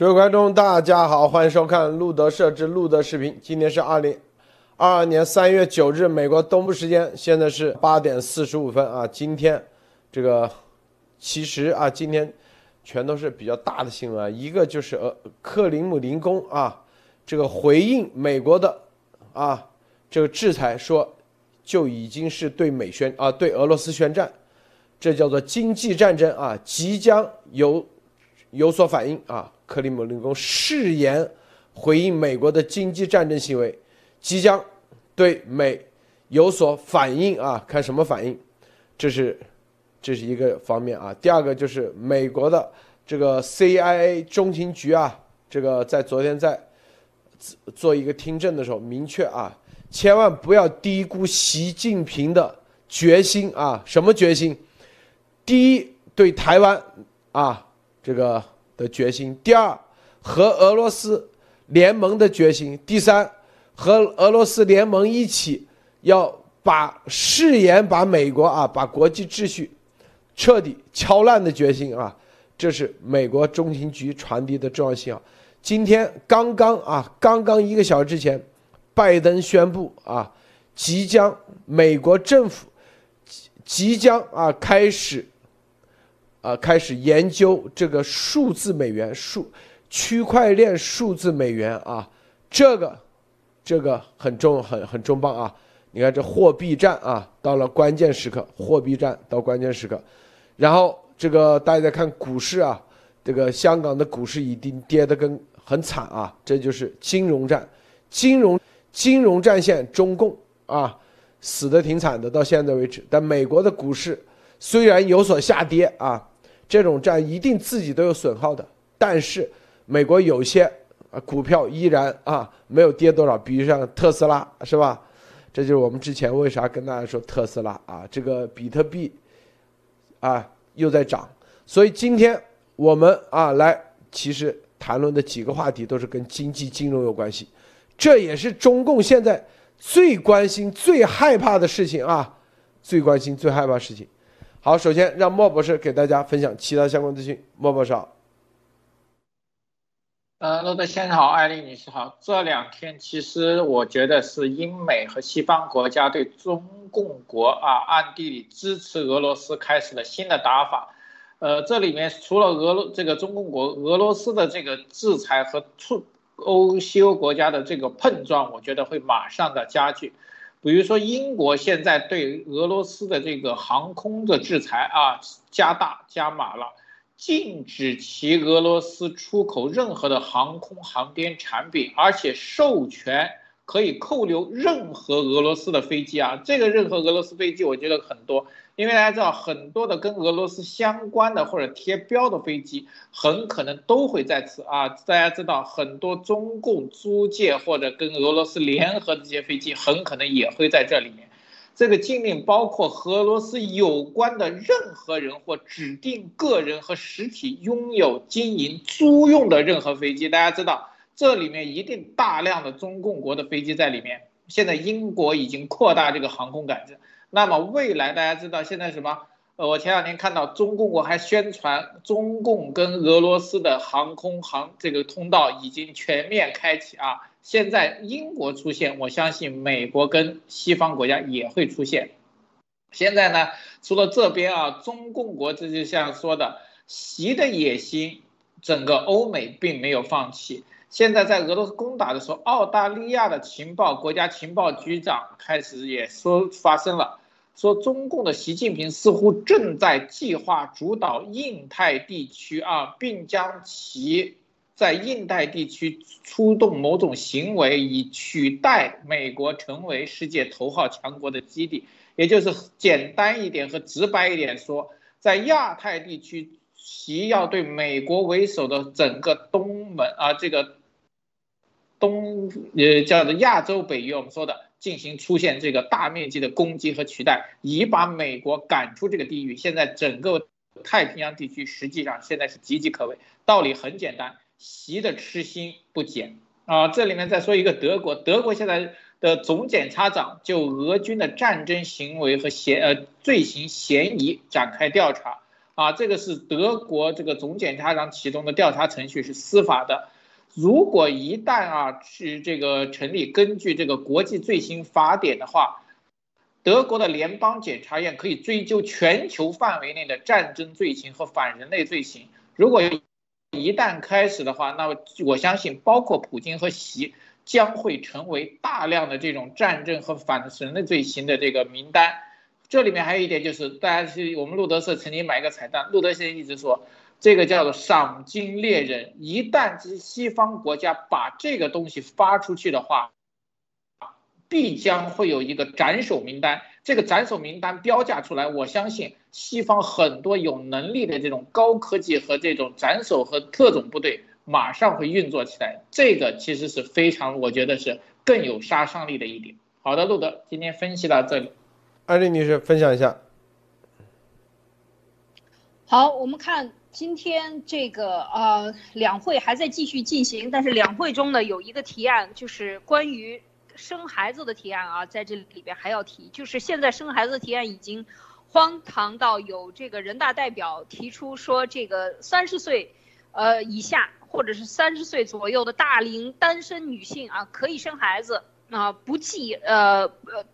各位观众，大家好，欢迎收看路德社之路德视频。今天是二零二二年三月九日，美国东部时间，现在是八点四十五分啊。今天这个其实啊，今天全都是比较大的新闻啊。一个就是呃，克林姆林宫啊，这个回应美国的啊这个制裁，说就已经是对美宣啊对俄罗斯宣战，这叫做经济战争啊，即将有有所反应啊。克里姆林宫誓言回应美国的经济战争行为，即将对美有所反应啊！看什么反应？这是这是一个方面啊。第二个就是美国的这个 CIA 中情局啊，这个在昨天在做一个听证的时候，明确啊，千万不要低估习近平的决心啊！什么决心？第一，对台湾啊，这个。的决心，第二，和俄罗斯联盟的决心，第三，和俄罗斯联盟一起要把誓言把美国啊，把国际秩序彻底敲烂的决心啊，这是美国中情局传递的重要信号。今天刚刚啊，刚刚一个小时之前，拜登宣布啊，即将美国政府即将啊开始。啊，开始研究这个数字美元、数区块链数字美元啊，这个这个很重、很很重磅啊！你看这货币战啊，到了关键时刻，货币战到关键时刻，然后这个大家看股市啊，这个香港的股市已经跌得跟很惨啊，这就是金融战，金融金融战线，中共啊死的挺惨的，到现在为止。但美国的股市虽然有所下跌啊。这种战一定自己都有损耗的，但是美国有些啊股票依然啊没有跌多少，比如像特斯拉是吧？这就是我们之前为啥跟大家说特斯拉啊，这个比特币啊又在涨，所以今天我们啊来其实谈论的几个话题都是跟经济金融有关系，这也是中共现在最关心、最害怕的事情啊，最关心、最害怕事情。好，首先让莫博士给大家分享其他相关资讯。莫博士好。呃，罗德先生好，艾丽女士好。这两天其实我觉得是英美和西方国家对中共国啊暗地里支持俄罗斯开始了新的打法。呃，这里面除了俄罗这个中共国俄罗斯的这个制裁和促欧西欧国家的这个碰撞，我觉得会马上的加剧。比如说，英国现在对俄罗斯的这个航空的制裁啊，加大加码了，禁止其俄罗斯出口任何的航空航天产品，而且授权。可以扣留任何俄罗斯的飞机啊，这个任何俄罗斯飞机，我觉得很多，因为大家知道很多的跟俄罗斯相关的或者贴标的飞机，很可能都会在此啊。大家知道很多中共租借或者跟俄罗斯联合的这些飞机，很可能也会在这里面。这个禁令包括和俄罗斯有关的任何人或指定个人和实体拥有、经营、租用的任何飞机。大家知道。这里面一定大量的中共国的飞机在里面。现在英国已经扩大这个航空管制，那么未来大家知道现在什么？呃，我前两天看到中共国还宣传中共跟俄罗斯的航空航这个通道已经全面开启啊。现在英国出现，我相信美国跟西方国家也会出现。现在呢，除了这边啊，中共国这就像说的，习的野心，整个欧美并没有放弃。现在在俄罗斯攻打的时候，澳大利亚的情报国家情报局长开始也说发生了，说中共的习近平似乎正在计划主导印太地区啊，并将其在印太地区出动某种行为，以取代美国成为世界头号强国的基地。也就是简单一点和直白一点说，在亚太地区，习要对美国为首的整个东门啊这个。东呃叫做亚洲北约，我们说的进行出现这个大面积的攻击和取代，以把美国赶出这个地域。现在整个太平洋地区实际上现在是岌岌可危。道理很简单，习的痴心不减啊。这里面再说一个德国，德国现在的总检察长就俄军的战争行为和嫌呃罪行嫌疑展开调查。啊，这个是德国这个总检察长启动的调查程序，是司法的。如果一旦啊是这个成立，根据这个国际罪行法典的话，德国的联邦检察院可以追究全球范围内的战争罪行和反人类罪行。如果一旦开始的话，那么我相信，包括普京和习将会成为大量的这种战争和反人类罪行的这个名单。这里面还有一点就是，大家是我们路德社曾经买一个彩蛋，路德先生一直说。这个叫做赏金猎人，一旦这西方国家把这个东西发出去的话，必将会有一个斩首名单。这个斩首名单标价出来，我相信西方很多有能力的这种高科技和这种斩首和特种部队马上会运作起来。这个其实是非常，我觉得是更有杀伤力的一点。好的，路德，今天分析到这里。艾丽女士，分享一下。好，我们看。今天这个呃两会还在继续进行，但是两会中呢有一个提案，就是关于生孩子的提案啊，在这里边还要提，就是现在生孩子的提案已经荒唐到有这个人大代表提出说，这个三十岁呃以下或者是三十岁左右的大龄单身女性啊可以生孩子啊不计呃呃。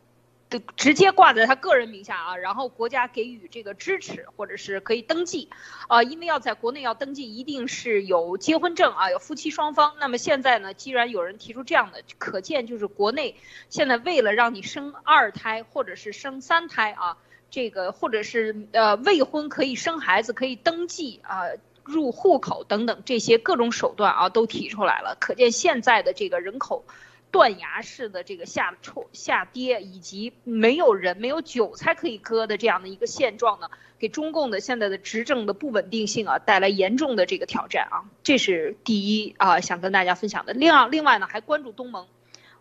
直接挂在他个人名下啊，然后国家给予这个支持，或者是可以登记，啊，因为要在国内要登记，一定是有结婚证啊，有夫妻双方。那么现在呢，既然有人提出这样的，可见就是国内现在为了让你生二胎或者是生三胎啊，这个或者是呃未婚可以生孩子可以登记啊，入户口等等这些各种手段啊都提出来了，可见现在的这个人口。断崖式的这个下挫下跌，以及没有人没有韭菜可以割的这样的一个现状呢，给中共的现在的执政的不稳定性啊带来严重的这个挑战啊，这是第一啊想跟大家分享的。另外另外呢还关注东盟，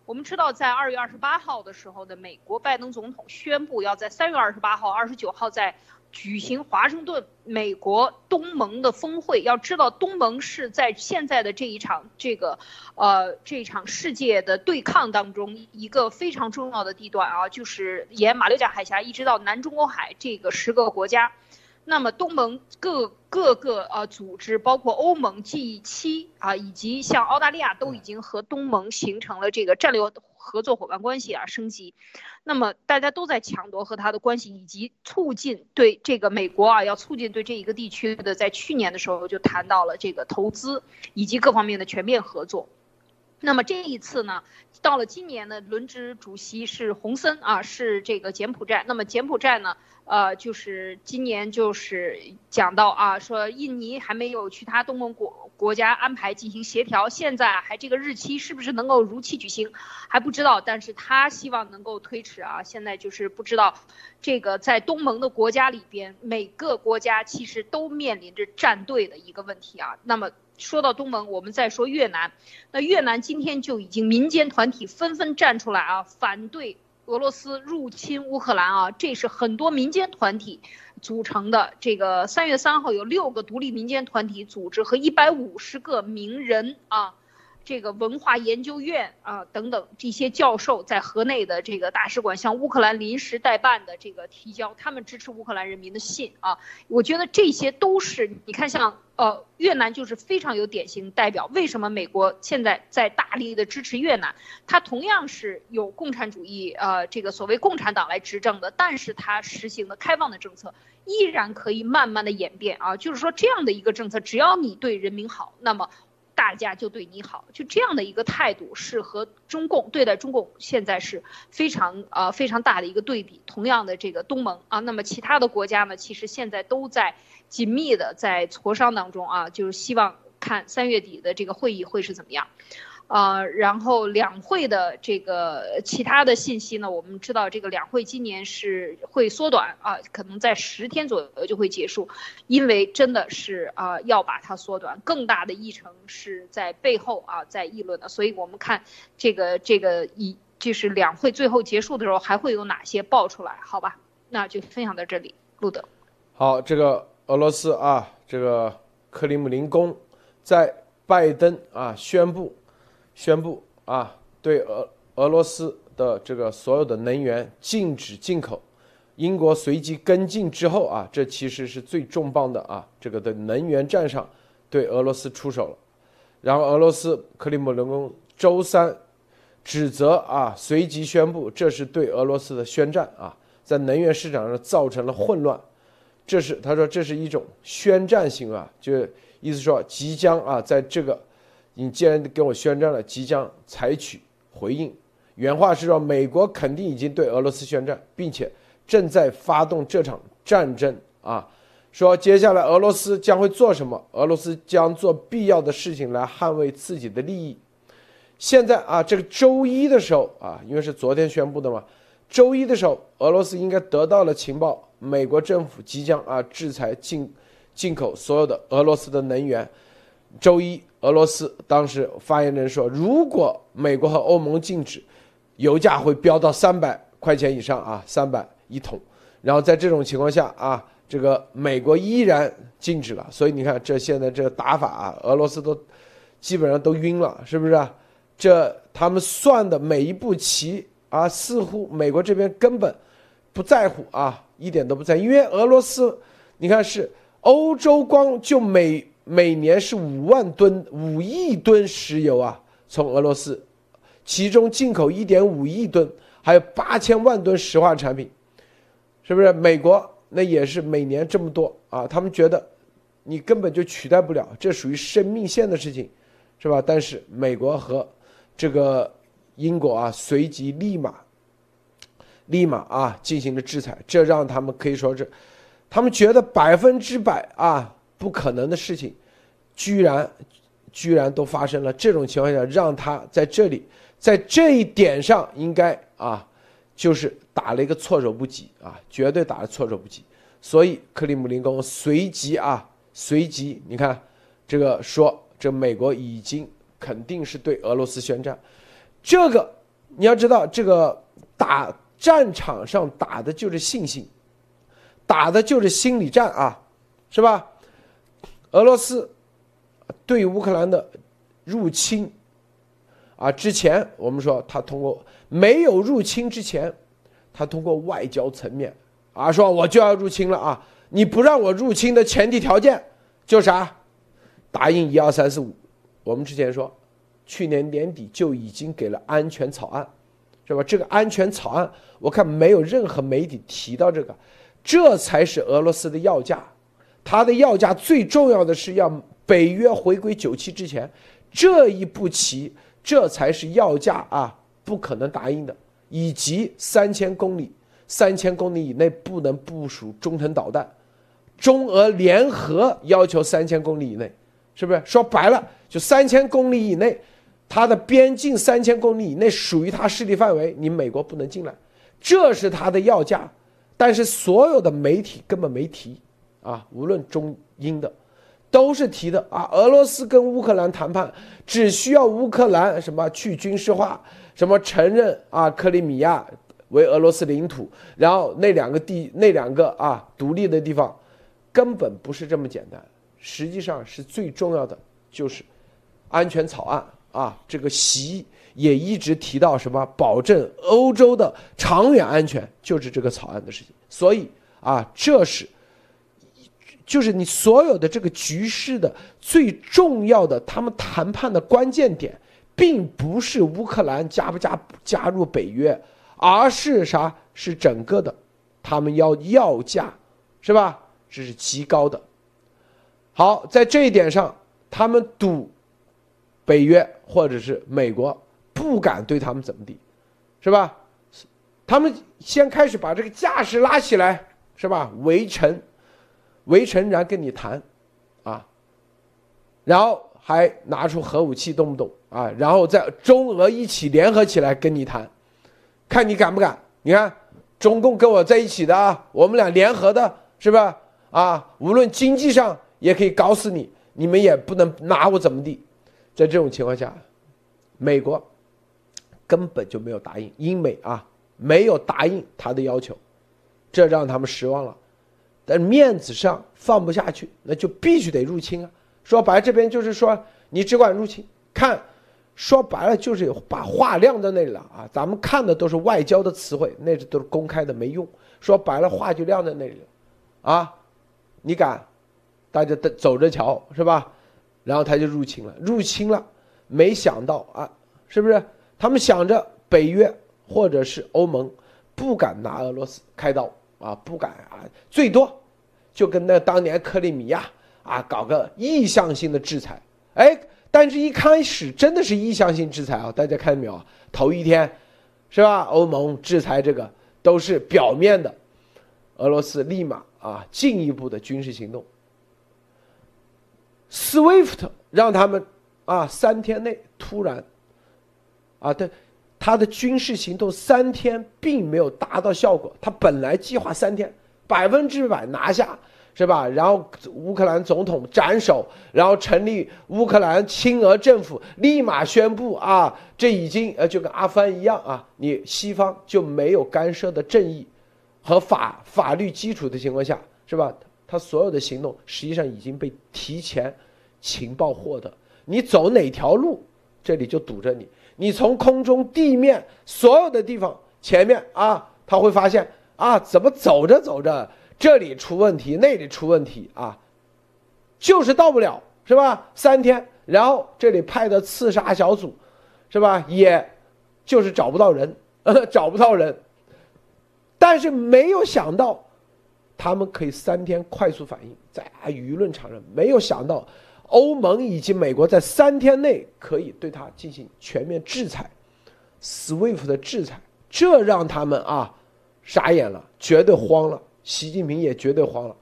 我们知道在二月二十八号的时候呢，美国拜登总统宣布要在三月二十八号、二十九号在。举行华盛顿美国东盟的峰会，要知道东盟是在现在的这一场这个，呃，这场世界的对抗当中一个非常重要的地段啊，就是沿马六甲海峡一直到南中国海这个十个国家。那么东盟各各个呃组织，包括欧盟 G 七啊，以及像澳大利亚都已经和东盟形成了这个战略合作伙伴关系啊，升级。那么大家都在抢夺和他的关系，以及促进对这个美国啊，要促进对这一个地区的，在去年的时候就谈到了这个投资以及各方面的全面合作。那么这一次呢，到了今年的，轮值主席是洪森啊，是这个柬埔寨。那么柬埔寨呢？呃，就是今年就是讲到啊，说印尼还没有去他东盟国国家安排进行协调，现在还这个日期是不是能够如期举行还不知道，但是他希望能够推迟啊。现在就是不知道，这个在东盟的国家里边，每个国家其实都面临着站队的一个问题啊。那么说到东盟，我们再说越南，那越南今天就已经民间团体纷纷站出来啊，反对。俄罗斯入侵乌克兰啊，这是很多民间团体组成的。这个三月三号有六个独立民间团体组织和一百五十个名人啊。这个文化研究院啊等等这些教授在河内的这个大使馆向乌克兰临时代办的这个提交他们支持乌克兰人民的信啊，我觉得这些都是你看像呃越南就是非常有典型代表。为什么美国现在在大力的支持越南？它同样是有共产主义呃这个所谓共产党来执政的，但是它实行的开放的政策依然可以慢慢的演变啊，就是说这样的一个政策，只要你对人民好，那么。大家就对你好，就这样的一个态度是和中共对待中共现在是非常呃非常大的一个对比。同样的这个东盟啊，那么其他的国家呢，其实现在都在紧密的在磋商当中啊，就是希望看三月底的这个会议会是怎么样。呃，然后两会的这个其他的信息呢，我们知道这个两会今年是会缩短啊，可能在十天左右就会结束，因为真的是啊要把它缩短，更大的议程是在背后啊在议论的，所以我们看这个这个一就是两会最后结束的时候还会有哪些爆出来？好吧，那就分享到这里，路德。好，这个俄罗斯啊，这个克里姆林宫在拜登啊宣布。宣布啊，对俄俄罗斯的这个所有的能源禁止进口，英国随即跟进之后啊，这其实是最重磅的啊，这个的能源战上对俄罗斯出手了。然后俄罗斯克里姆林宫周三指责啊，随即宣布这是对俄罗斯的宣战啊，在能源市场上造成了混乱。这是他说这是一种宣战行为啊，就意思说即将啊，在这个你既然跟我宣战了，即将采取回应。原话是说，美国肯定已经对俄罗斯宣战，并且正在发动这场战争啊。说接下来俄罗斯将会做什么？俄罗斯将做必要的事情来捍卫自己的利益。现在啊，这个周一的时候啊，因为是昨天宣布的嘛，周一的时候，俄罗斯应该得到了情报。美国政府即将啊制裁进进口所有的俄罗斯的能源。周一，俄罗斯当时发言人说，如果美国和欧盟禁止，油价会飙到三百块钱以上啊，三百一桶。然后在这种情况下啊，这个美国依然禁止了。所以你看，这现在这个打法啊，俄罗斯都基本上都晕了，是不是？这他们算的每一步棋啊，似乎美国这边根本不在乎啊。一点都不在，因为俄罗斯，你看是欧洲光就美每年是五万吨、五亿吨石油啊，从俄罗斯，其中进口一点五亿吨，还有八千万吨石化产品，是不是？美国那也是每年这么多啊，他们觉得你根本就取代不了，这属于生命线的事情，是吧？但是美国和这个英国啊，随即立马。立马啊进行了制裁，这让他们可以说是，他们觉得百分之百啊不可能的事情，居然居然都发生了。这种情况下，让他在这里，在这一点上应该啊，就是打了一个措手不及啊，绝对打了措手不及。所以克里姆林宫随即啊，随即你看这个说，这美国已经肯定是对俄罗斯宣战。这个你要知道，这个打。战场上打的就是信心，打的就是心理战啊，是吧？俄罗斯对乌克兰的入侵啊，之前我们说他通过没有入侵之前，他通过外交层面啊说我就要入侵了啊，你不让我入侵的前提条件就啥？答应一二三四五，我们之前说，去年年底就已经给了安全草案。是吧？这个安全草案，我看没有任何媒体提到这个，这才是俄罗斯的要价。它的要价最重要的是要北约回归九七之前，这一步棋，这才是要价啊，不可能答应的。以及三千公里，三千公里以内不能部署中程导弹，中俄联合要求三千公里以内，是不是？说白了，就三千公里以内。它的边境三千公里以内属于它势力范围，你美国不能进来，这是它的要价。但是所有的媒体根本没提啊，无论中英的，都是提的啊。俄罗斯跟乌克兰谈判，只需要乌克兰什么去军事化，什么承认啊克里米亚为俄罗斯领土，然后那两个地那两个啊独立的地方，根本不是这么简单。实际上是最重要的就是安全草案。啊，这个习也一直提到什么保证欧洲的长远安全，就是这个草案的事情。所以啊，这是就是你所有的这个局势的最重要的，他们谈判的关键点，并不是乌克兰加不加加入北约，而是啥？是整个的，他们要要价，是吧？这是极高的。好，在这一点上，他们赌。北约或者是美国不敢对他们怎么地，是吧？他们先开始把这个架势拉起来，是吧？围城，围城，然跟你谈，啊，然后还拿出核武器，动不动啊？然后在中俄一起联合起来跟你谈，看你敢不敢？你看，中共跟我在一起的啊，我们俩联合的，是吧？啊，无论经济上也可以搞死你，你们也不能拿我怎么地。在这种情况下，美国根本就没有答应英美啊，没有答应他的要求，这让他们失望了。但面子上放不下去，那就必须得入侵啊！说白了，这边就是说你只管入侵，看，说白了就是把话晾在那里了啊！咱们看的都是外交的词汇，那是都是公开的，没用。说白了话就晾在那里了，啊，你敢，大家等走着瞧是吧？然后他就入侵了，入侵了，没想到啊，是不是？他们想着北约或者是欧盟不敢拿俄罗斯开刀啊，不敢啊，最多就跟那当年克里米亚啊搞个意向性的制裁，哎，但是一开始真的是意向性制裁啊，大家看到没有？头一天是吧？欧盟制裁这个都是表面的，俄罗斯立马啊进一步的军事行动。SWIFT 让他们啊三天内突然啊，对他的军事行动三天并没有达到效果。他本来计划三天百分之百拿下，是吧？然后乌克兰总统斩首，然后成立乌克兰亲俄政府，立马宣布啊，这已经呃就跟阿富汗一样啊，你西方就没有干涉的正义和法法律基础的情况下，是吧？他所有的行动实际上已经被提前情报获得。你走哪条路，这里就堵着你。你从空中、地面所有的地方前面啊，他会发现啊，怎么走着走着这里出问题，那里出问题啊，就是到不了，是吧？三天，然后这里派的刺杀小组，是吧？也就是找不到人，找不到人。但是没有想到。他们可以三天快速反应，在啊舆论场上没有想到，欧盟以及美国在三天内可以对他进行全面制裁，SWIFT 的制裁，这让他们啊傻眼了，绝对慌了，习近平也绝对慌了，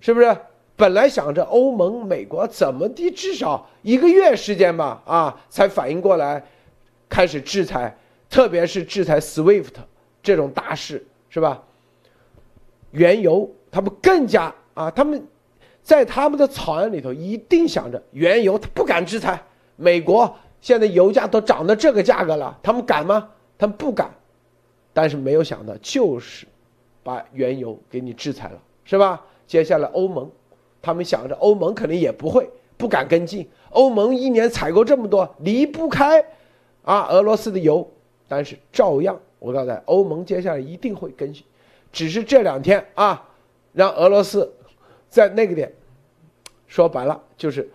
是不是？本来想着欧盟、美国怎么的，至少一个月时间吧，啊，才反应过来，开始制裁，特别是制裁 SWIFT 这种大事，是吧？原油，他们更加啊，他们在他们的草案里头一定想着原油，他不敢制裁美国。现在油价都涨到这个价格了，他们敢吗？他们不敢。但是没有想到，就是把原油给你制裁了，是吧？接下来欧盟，他们想着欧盟肯定也不会不敢跟进。欧盟一年采购这么多，离不开啊俄罗斯的油，但是照样，我告诉大家，欧盟接下来一定会跟进。只是这两天啊，让俄罗斯在那个点，说白了就是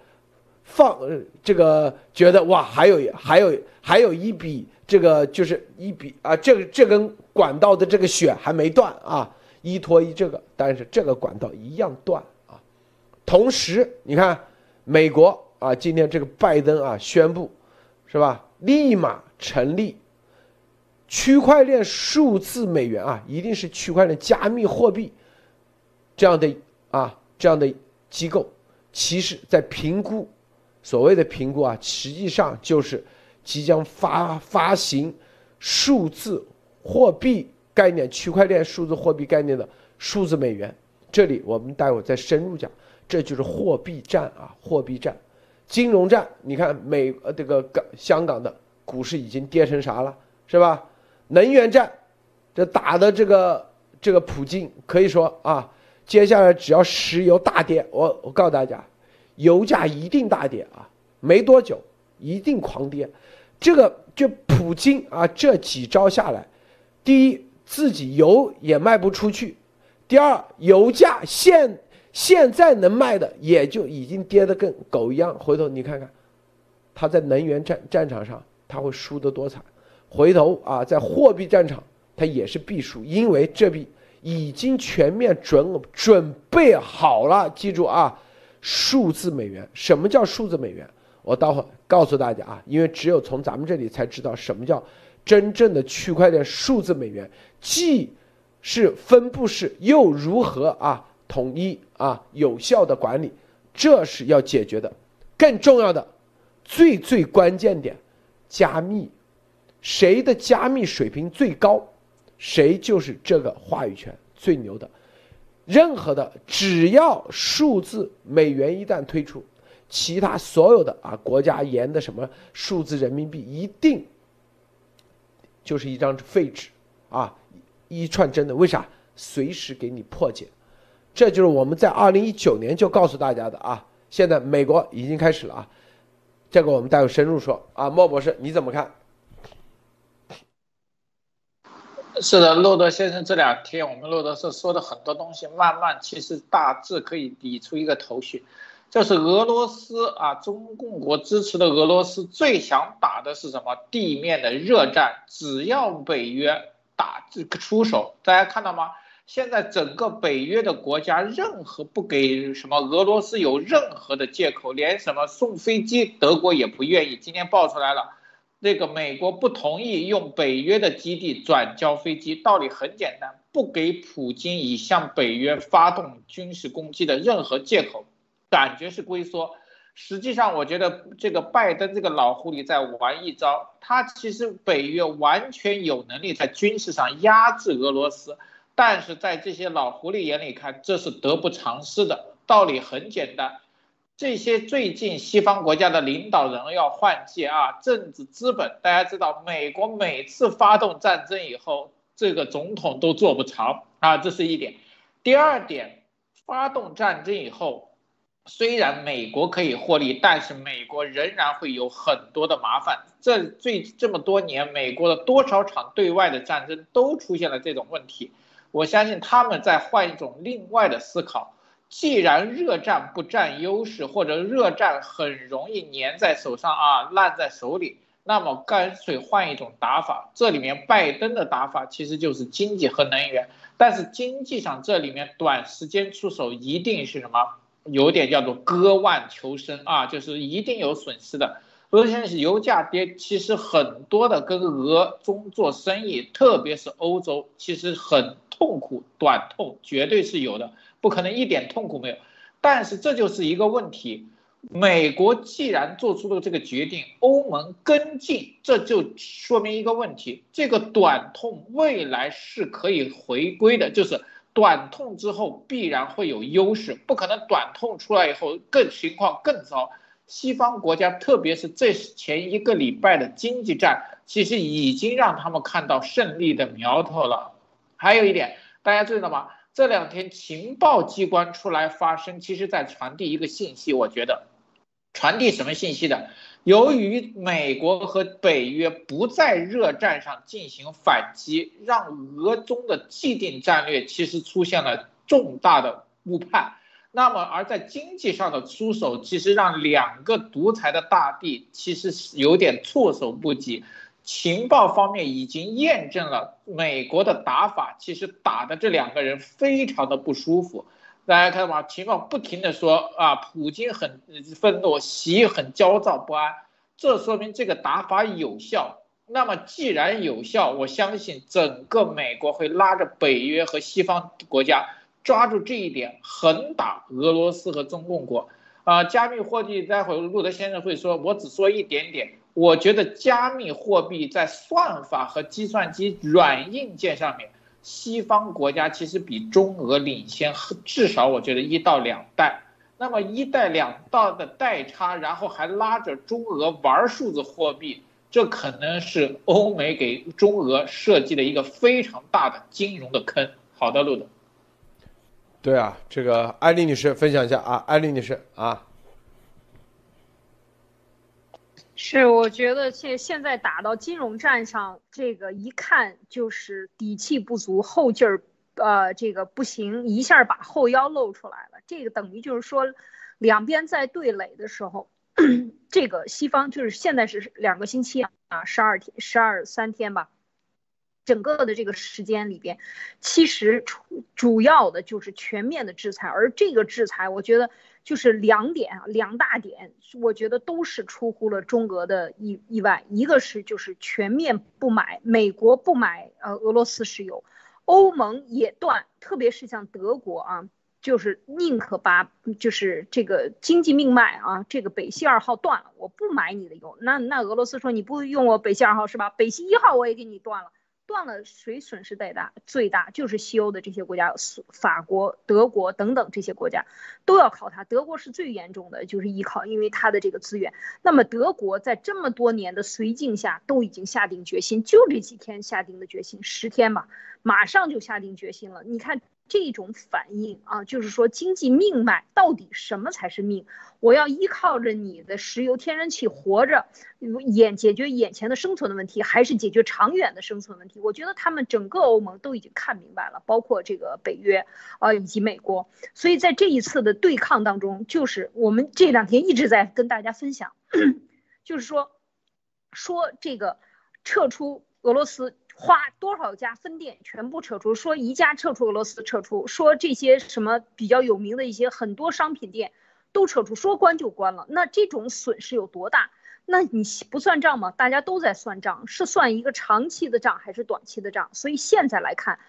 放这个觉得哇，还有还有还有一笔这个就是一笔啊，这个这根管道的这个血还没断啊，依托于这个，但是这个管道一样断啊。同时，你看美国啊，今天这个拜登啊宣布，是吧？立马成立。区块链数字美元啊，一定是区块链加密货币这样的啊这样的机构，其实在评估，所谓的评估啊，实际上就是即将发发行数字货币概念、区块链数字货币概念的数字美元。这里我们待会儿再深入讲，这就是货币战啊，货币战，金融战。你看美呃这个港香港的股市已经跌成啥了，是吧？能源战，这打的这个这个普京可以说啊，接下来只要石油大跌，我我告诉大家，油价一定大跌啊，没多久一定狂跌。这个就普京啊，这几招下来，第一自己油也卖不出去，第二油价现现在能卖的也就已经跌得跟狗一样。回头你看看，他在能源战战场上他会输得多惨。回头啊，在货币战场，他也是必输，因为这笔已经全面准准备好了。记住啊，数字美元，什么叫数字美元？我待会告诉大家啊，因为只有从咱们这里才知道什么叫真正的区块链数字美元，既是分布式，又如何啊统一啊有效的管理，这是要解决的。更重要的，最最关键点，加密。谁的加密水平最高，谁就是这个话语权最牛的。任何的只要数字美元一旦推出，其他所有的啊国家研的什么数字人民币一定就是一张废纸啊，一串真的。为啥？随时给你破解。这就是我们在二零一九年就告诉大家的啊。现在美国已经开始了啊，这个我们待会深入说啊。莫博士你怎么看？是的，洛德先生这两天我们洛德社说的很多东西，慢慢其实大致可以理出一个头绪，就是俄罗斯啊，中共国支持的俄罗斯最想打的是什么？地面的热战，只要北约打这个出手，大家看到吗？现在整个北约的国家，任何不给什么俄罗斯有任何的借口，连什么送飞机，德国也不愿意。今天爆出来了。那个美国不同意用北约的基地转交飞机，道理很简单，不给普京以向北约发动军事攻击的任何借口，感觉是龟缩。实际上，我觉得这个拜登这个老狐狸在玩一招，他其实北约完全有能力在军事上压制俄罗斯，但是在这些老狐狸眼里看，这是得不偿失的。道理很简单。这些最近西方国家的领导人要换届啊，政治资本，大家知道，美国每次发动战争以后，这个总统都做不长啊，这是一点。第二点，发动战争以后，虽然美国可以获利，但是美国仍然会有很多的麻烦。这最这么多年，美国的多少场对外的战争都出现了这种问题，我相信他们在换一种另外的思考。既然热战不占优势，或者热战很容易粘在手上啊，烂在手里，那么干脆换一种打法。这里面拜登的打法其实就是经济和能源，但是经济上这里面短时间出手一定是什么？有点叫做割腕求生啊，就是一定有损失的。而且是油价跌，其实很多的跟俄中做生意，特别是欧洲，其实很痛苦，短痛绝对是有的。不可能一点痛苦没有，但是这就是一个问题。美国既然做出了这个决定，欧盟跟进，这就说明一个问题：这个短痛未来是可以回归的，就是短痛之后必然会有优势，不可能短痛出来以后更情况更糟。西方国家，特别是这前一个礼拜的经济战，其实已经让他们看到胜利的苗头了。还有一点，大家注意到吗？这两天情报机关出来发声，其实在传递一个信息。我觉得，传递什么信息的？由于美国和北约不在热战上进行反击，让俄中的既定战略其实出现了重大的误判。那么，而在经济上的出手，其实让两个独裁的大地其实是有点措手不及。情报方面已经验证了美国的打法，其实打的这两个人非常的不舒服。大家看到吗？情报不停的说啊，普京很愤怒，习很焦躁不安，这说明这个打法有效。那么既然有效，我相信整个美国会拉着北约和西方国家抓住这一点，横打俄罗斯和中共国。啊，加密货币，待会路德先生会说，我只说一点点。我觉得加密货币在算法和计算机软硬件上面，西方国家其实比中俄领先，至少我觉得一到两代。那么一代两代的代差，然后还拉着中俄玩数字货币，这可能是欧美给中俄设计的一个非常大的金融的坑。好的，路德。对啊，这个艾丽女士分享一下啊，艾丽女士啊。是，我觉得现现在打到金融战上，这个一看就是底气不足，后劲儿，呃，这个不行，一下把后腰露出来了。这个等于就是说，两边在对垒的时候，这个西方就是现在是两个星期啊，十二天，十二三天吧。整个的这个时间里边，其实主主要的就是全面的制裁，而这个制裁，我觉得就是两点啊，两大点，我觉得都是出乎了中俄的意意外。一个是就是全面不买美国不买呃俄罗斯石油，欧盟也断，特别是像德国啊，就是宁可把就是这个经济命脉啊，这个北溪二号断了，我不买你的油。那那俄罗斯说你不用我北溪二号是吧？北溪一号我也给你断了。断了，谁损失最大？最大就是西欧的这些国家，法国、德国等等这些国家，都要靠它。德国是最严重的，就是依靠，因为它的这个资源。那么德国在这么多年的绥靖下，都已经下定决心，就这几天下定的决心，十天吧，马上就下定决心了。你看这种反应啊，就是说经济命脉到底什么才是命？我要依靠着你的石油、天然气活着，眼解决眼前的生存的问题，还是解决长远的生存问题？我觉得他们整个欧盟都已经看明白了，包括这个北约啊以及美国。所以在这一次的对抗当中，就是我们这两天一直在跟大家分享，就是说说这个撤出俄罗斯。花多少家分店全部撤出？说一家撤出俄罗斯撤出，说这些什么比较有名的一些很多商品店都撤出，说关就关了。那这种损失有多大？那你不算账吗？大家都在算账，是算一个长期的账还是短期的账？所以现在来看，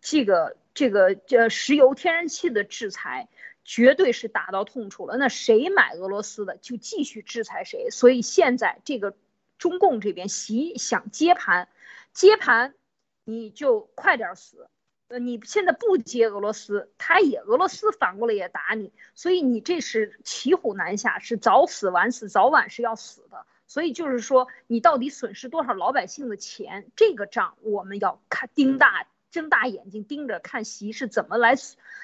这个这个这石油天然气的制裁绝对是打到痛处了。那谁买俄罗斯的就继续制裁谁。所以现在这个中共这边习想接盘。接盘，你就快点死。呃，你现在不接俄罗斯，他也俄罗斯反过来也打你，所以你这是骑虎难下，是早死晚死，早晚是要死的。所以就是说，你到底损失多少老百姓的钱？这个账我们要看，盯大睁大眼睛盯着看，习是怎么来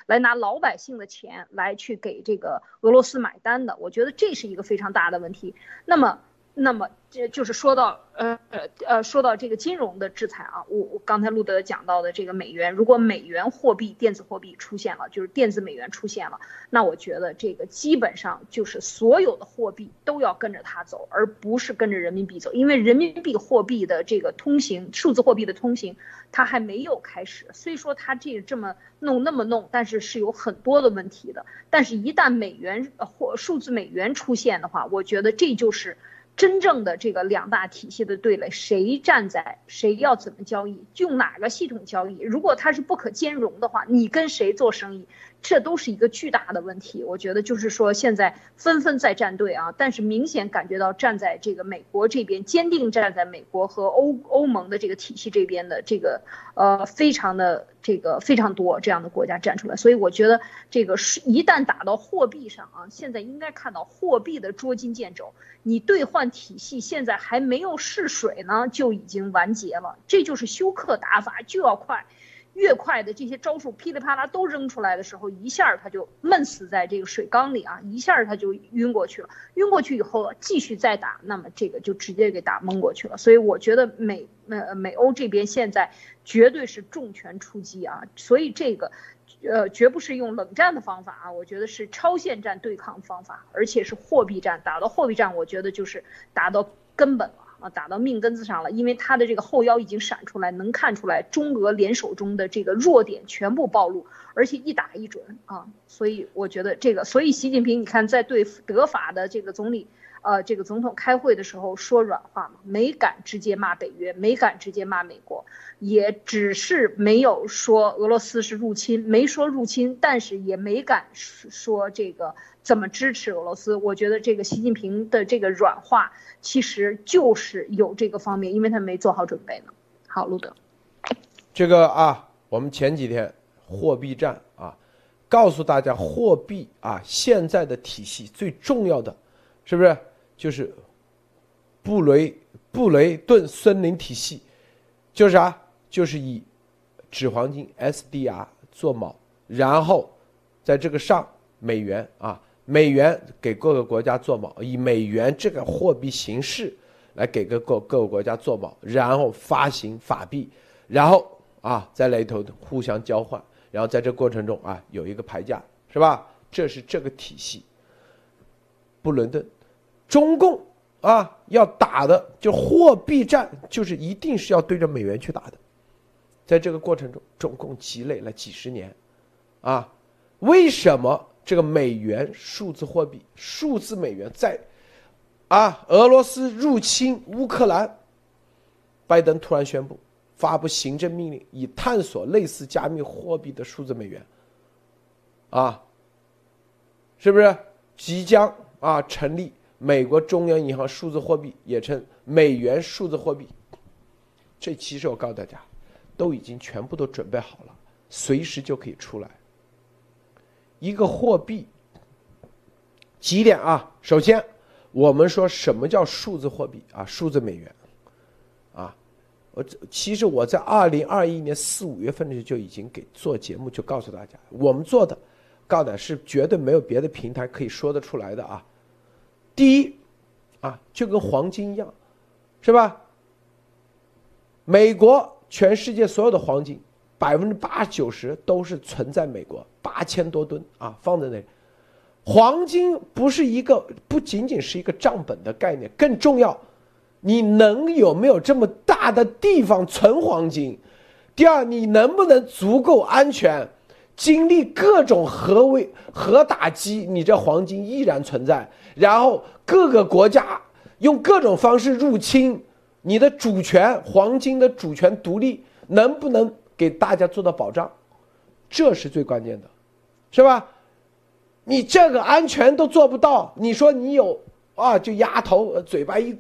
来拿老百姓的钱来去给这个俄罗斯买单的。我觉得这是一个非常大的问题。那么。那么，这就是说到，呃呃呃，说到这个金融的制裁啊，我我刚才录德讲到的这个美元，如果美元货币、电子货币出现了，就是电子美元出现了，那我觉得这个基本上就是所有的货币都要跟着它走，而不是跟着人民币走，因为人民币货币的这个通行，数字货币的通行，它还没有开始。虽说它这这么弄那么弄，但是是有很多的问题的。但是，一旦美元或数字美元出现的话，我觉得这就是。真正的这个两大体系的对垒，谁站在谁要怎么交易，用哪个系统交易？如果它是不可兼容的话，你跟谁做生意？这都是一个巨大的问题，我觉得就是说现在纷纷在站队啊，但是明显感觉到站在这个美国这边，坚定站在美国和欧欧盟的这个体系这边的这个呃非常的这个非常多这样的国家站出来，所以我觉得这个是一旦打到货币上啊，现在应该看到货币的捉襟见肘，你兑换体系现在还没有试水呢，就已经完结了，这就是休克打法，就要快。越快的这些招数噼里啪啦都扔出来的时候，一下他就闷死在这个水缸里啊，一下他就晕过去了。晕过去以后继续再打，那么这个就直接给打蒙过去了。所以我觉得美呃美欧这边现在绝对是重拳出击啊，所以这个呃绝不是用冷战的方法啊，我觉得是超限战对抗方法，而且是货币战，打到货币战，我觉得就是打到根本了。啊，打到命根子上了，因为他的这个后腰已经闪出来，能看出来中俄联手中的这个弱点全部暴露，而且一打一准啊，所以我觉得这个，所以习近平你看在对德法的这个总理。呃，这个总统开会的时候说软话嘛，没敢直接骂北约，没敢直接骂美国，也只是没有说俄罗斯是入侵，没说入侵，但是也没敢说这个怎么支持俄罗斯。我觉得这个习近平的这个软化其实就是有这个方面，因为他没做好准备呢。好，路德，这个啊，我们前几天货币战啊，告诉大家货币啊现在的体系最重要的，是不是？就是布雷布雷顿森林体系，就是啥？就是以纸黄金 SDR 做锚，然后在这个上美元啊，美元给各个国家做锚，以美元这个货币形式来给各各各个国家做锚，然后发行法币，然后啊在里头互相交换，然后在这过程中啊有一个牌价，是吧？这是这个体系，布伦顿。中共啊，要打的就货币战，就是一定是要对着美元去打的。在这个过程中，中共积累了几十年，啊，为什么这个美元数字货币、数字美元在啊俄罗斯入侵乌克兰，拜登突然宣布发布行政命令，以探索类似加密货币的数字美元，啊，是不是即将啊成立？美国中央银行数字货币也称美元数字货币，这其实我告诉大家，都已经全部都准备好了，随时就可以出来。一个货币几点啊？首先，我们说什么叫数字货币啊？数字美元啊，我其实我在二零二一年四五月份的时候就已经给做节目，就告诉大家，我们做的，告的是绝对没有别的平台可以说得出来的啊。第一，啊，就跟黄金一样，是吧？美国全世界所有的黄金，百分之八九十都是存在美国，八千多吨啊，放在那里。黄金不是一个，不仅仅是一个账本的概念，更重要。你能有没有这么大的地方存黄金？第二，你能不能足够安全，经历各种核威核打击，你这黄金依然存在？然后各个国家用各种方式入侵你的主权，黄金的主权独立能不能给大家做到保障？这是最关键的，是吧？你这个安全都做不到，你说你有啊，就压头，嘴巴一。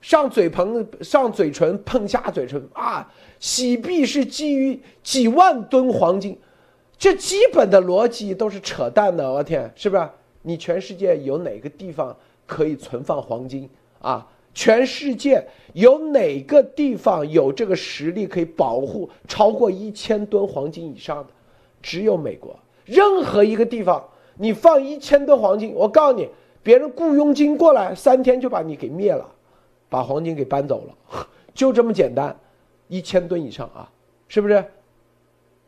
上嘴碰上嘴唇碰下嘴唇啊！洗币是基于几万吨黄金，这基本的逻辑都是扯淡的。我天，是不是？你全世界有哪个地方可以存放黄金啊？全世界有哪个地方有这个实力可以保护超过一千吨黄金以上的？只有美国。任何一个地方你放一千吨黄金，我告诉你，别人雇佣军过来，三天就把你给灭了。把黄金给搬走了，就这么简单，一千吨以上啊，是不是？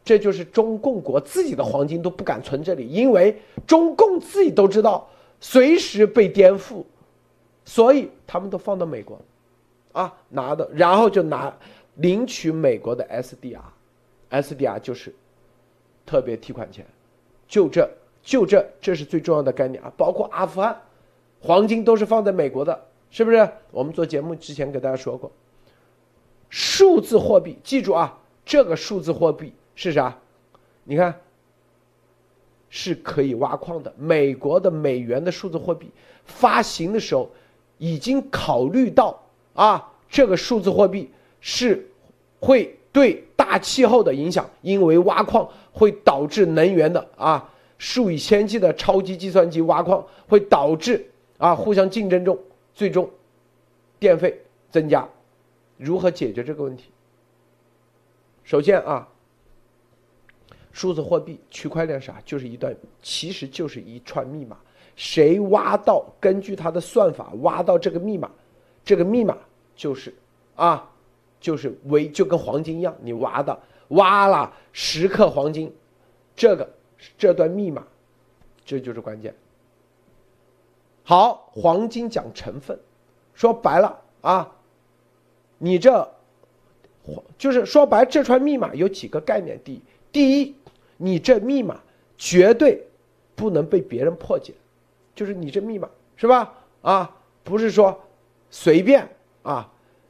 这就是中共国自己的黄金都不敢存这里，因为中共自己都知道随时被颠覆，所以他们都放到美国，啊，拿的，然后就拿领取美国的 SDR，SDR 就是特别提款权，就这就这，这是最重要的概念啊，包括阿富汗，黄金都是放在美国的。是不是？我们做节目之前给大家说过，数字货币，记住啊，这个数字货币是啥？你看，是可以挖矿的。美国的美元的数字货币发行的时候，已经考虑到啊，这个数字货币是会对大气候的影响，因为挖矿会导致能源的啊，数以千计的超级计算机挖矿会导致啊互相竞争中。最终，电费增加，如何解决这个问题？首先啊，数字货币区块链啥？就是一段，其实就是一串密码。谁挖到，根据他的算法挖到这个密码，这个密码就是啊，就是为就跟黄金一样，你挖的挖了十克黄金，这个这段密码，这就是关键。好，黄金讲成分，说白了啊，你这，就是说白，这串密码有几个概念。第一，第一，你这密码绝对不能被别人破解，就是你这密码是吧？啊，不是说随便啊，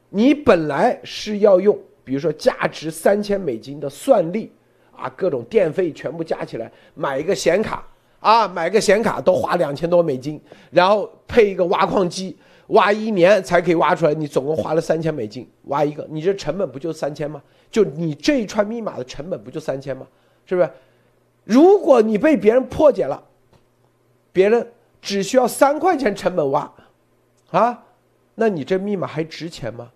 你本来是要用，比如说价值三千美金的算力啊，各种电费全部加起来买一个显卡。啊，买个显卡都花两千多美金，然后配一个挖矿机，挖一年才可以挖出来。你总共花了三千美金挖一个，你这成本不就三千吗？就你这一串密码的成本不就三千吗？是不是？如果你被别人破解了，别人只需要三块钱成本挖，啊，那你这密码还值钱吗？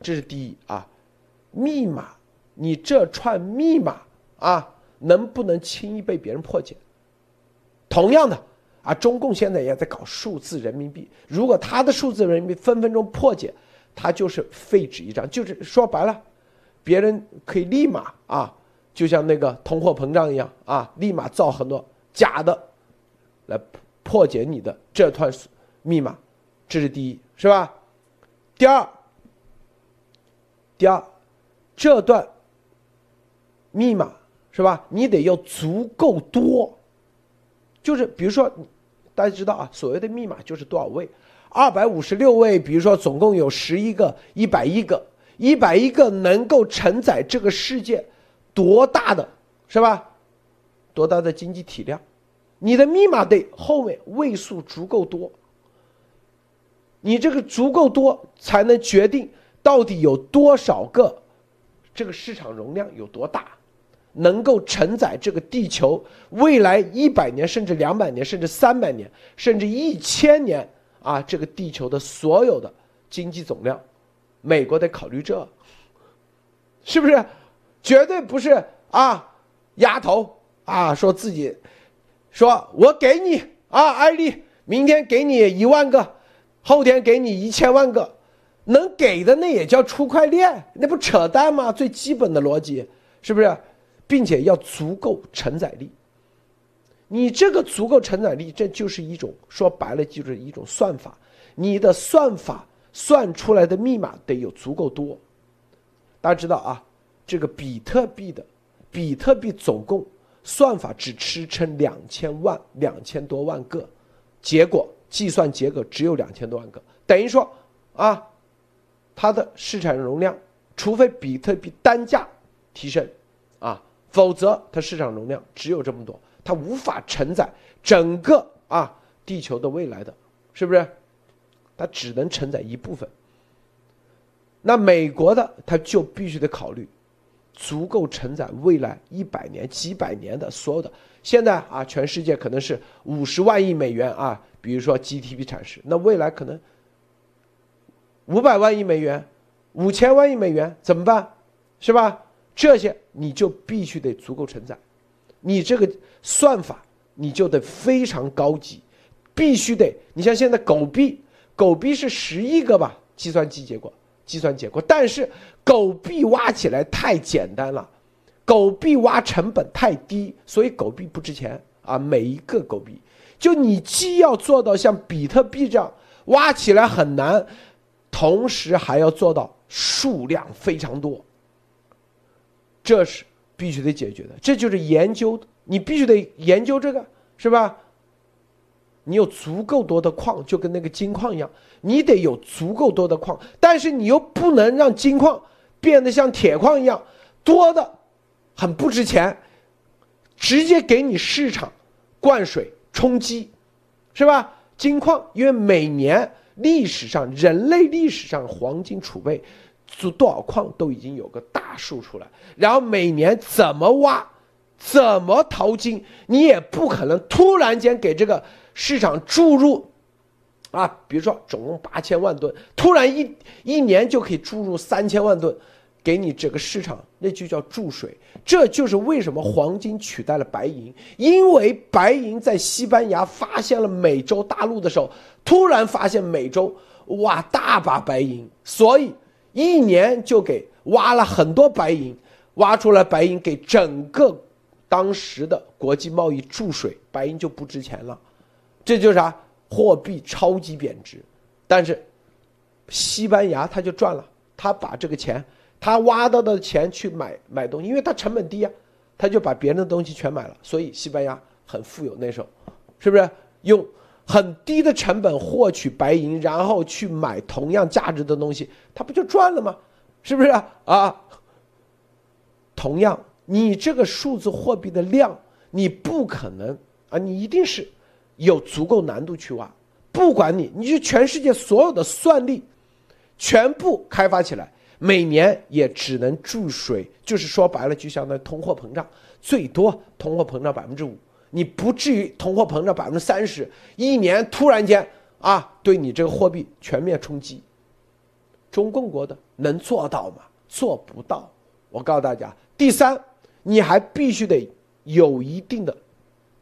这是第一啊，密码，你这串密码啊，能不能轻易被别人破解？同样的啊，中共现在也在搞数字人民币。如果他的数字人民币分分钟破解，他就是废纸一张。就是说白了，别人可以立马啊，就像那个通货膨胀一样啊，立马造很多假的，来破解你的这串密码。这是第一，是吧？第二，第二，这段密码是吧？你得要足够多。就是比如说，大家知道啊，所谓的密码就是多少位，二百五十六位。比如说，总共有十一个，一百一个，一百一个能够承载这个世界多大的，是吧？多大的经济体量？你的密码得后面位数足够多，你这个足够多才能决定到底有多少个，这个市场容量有多大。能够承载这个地球未来一百年，甚至两百年，甚至三百年，甚至一千年啊！这个地球的所有的经济总量，美国得考虑这，是不是？绝对不是啊，丫头啊，说自己，说我给你啊，艾丽，明天给你一万个，后天给你一千万个，能给的那也叫出块链，那不扯淡吗？最基本的逻辑是不是？并且要足够承载力。你这个足够承载力，这就是一种说白了就是一种算法，你的算法算出来的密码得有足够多。大家知道啊。这个比特币的，比特币总共算法只支撑两千万两千多万个，结果计算结果只有两千多万个，等于说啊，它的市场容量，除非比特币单价提升，啊，否则它市场容量只有这么多，它无法承载整个啊地球的未来的，是不是？它只能承载一部分。那美国的，它就必须得考虑。足够承载未来一百年、几百年的所有的。现在啊，全世界可能是五十万亿美元啊，比如说 GDP 产值，那未来可能五百万亿美元、五千万亿美元怎么办？是吧？这些你就必须得足够承载，你这个算法你就得非常高级，必须得。你像现在狗币，狗币是十亿个吧？计算机结果。计算结果，但是狗币挖起来太简单了，狗币挖成本太低，所以狗币不值钱啊！每一个狗币，就你既要做到像比特币这样挖起来很难，同时还要做到数量非常多，这是必须得解决的。这就是研究，你必须得研究这个，是吧？你有足够多的矿，就跟那个金矿一样，你得有足够多的矿，但是你又不能让金矿变得像铁矿一样多的很不值钱，直接给你市场灌水充饥，是吧？金矿因为每年历史上人类历史上黄金储备做多少矿都已经有个大数出来，然后每年怎么挖，怎么淘金，你也不可能突然间给这个。市场注入，啊，比如说总共八千万吨，突然一一年就可以注入三千万吨，给你这个市场，那就叫注水。这就是为什么黄金取代了白银，因为白银在西班牙发现了美洲大陆的时候，突然发现美洲哇大把白银，所以一年就给挖了很多白银，挖出来白银给整个当时的国际贸易注水，白银就不值钱了。这就是啥？货币超级贬值，但是西班牙他就赚了，他把这个钱，他挖到的钱去买买东西，因为他成本低啊，他就把别人的东西全买了，所以西班牙很富有那时候，是不是？用很低的成本获取白银，然后去买同样价值的东西，他不就赚了吗？是不是啊？同样，你这个数字货币的量，你不可能啊，你一定是。有足够难度去挖，不管你，你就全世界所有的算力，全部开发起来，每年也只能注水，就是说白了，就相当于通货膨胀，最多通货膨胀百分之五，你不至于通货膨胀百分之三十，一年突然间啊，对你这个货币全面冲击。中共国的能做到吗？做不到。我告诉大家，第三，你还必须得有一定的。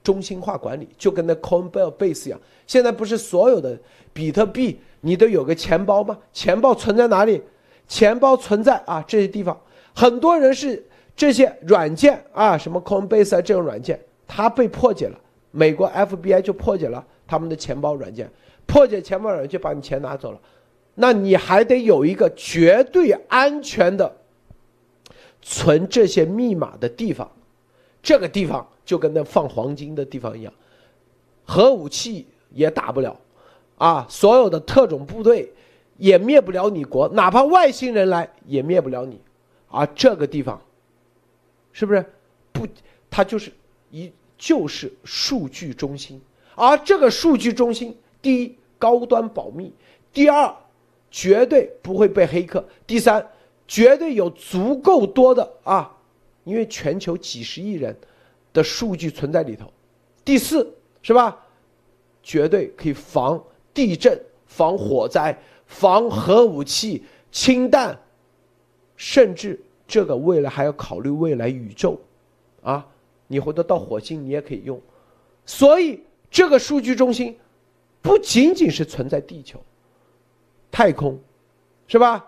中心化管理就跟那 Coinbase 一样，现在不是所有的比特币你都有个钱包吗？钱包存在哪里？钱包存在啊这些地方，很多人是这些软件啊，什么 Coinbase 啊这种软件，它被破解了，美国 FBI 就破解了他们的钱包软件，破解钱包软件就把你钱拿走了，那你还得有一个绝对安全的存这些密码的地方，这个地方。就跟那放黄金的地方一样，核武器也打不了，啊，所有的特种部队也灭不了你国，哪怕外星人来也灭不了你，啊，这个地方，是不是？不，它就是一就是数据中心，而这个数据中心，第一高端保密，第二绝对不会被黑客，第三绝对有足够多的啊，因为全球几十亿人。的数据存在里头，第四是吧？绝对可以防地震、防火灾、防核武器、氢弹，甚至这个未来还要考虑未来宇宙，啊，你回头到火星你也可以用，所以这个数据中心不仅仅是存在地球、太空，是吧？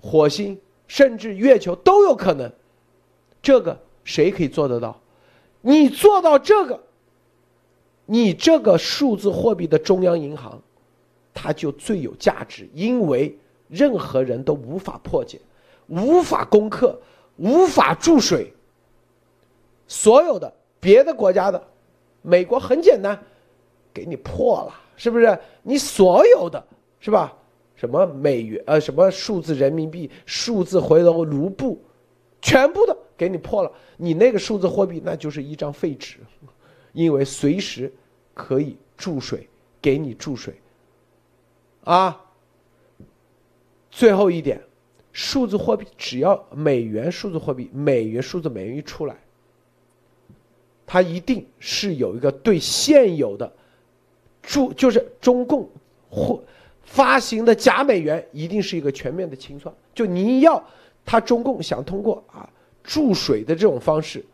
火星甚至月球都有可能，这个谁可以做得到？你做到这个，你这个数字货币的中央银行，它就最有价值，因为任何人都无法破解。无法攻克，无法注水。所有的别的国家的，美国很简单，给你破了，是不是？你所有的是吧？什么美元呃，什么数字人民币、数字回头卢布，全部的给你破了。你那个数字货币那就是一张废纸，因为随时可以注水，给你注水。啊，最后一点。数字货币只要美元数字货币，美元数字美元一出来，它一定是有一个对现有的注，就是中共或发行的假美元，一定是一个全面的清算。就你要他中共想通过啊注水的这种方式，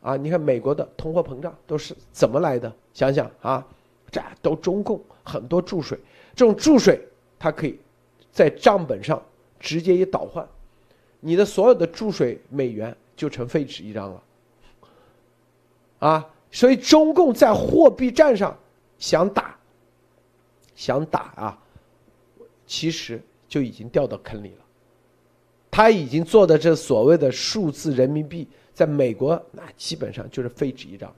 啊，你看美国的通货膨胀都是怎么来的？想想啊，这都中共很多注水，这种注水它可以在账本上。直接一倒换，你的所有的注水美元就成废纸一张了，啊！所以中共在货币战上想打，想打啊，其实就已经掉到坑里了。他已经做的这所谓的数字人民币，在美国那基本上就是废纸一张。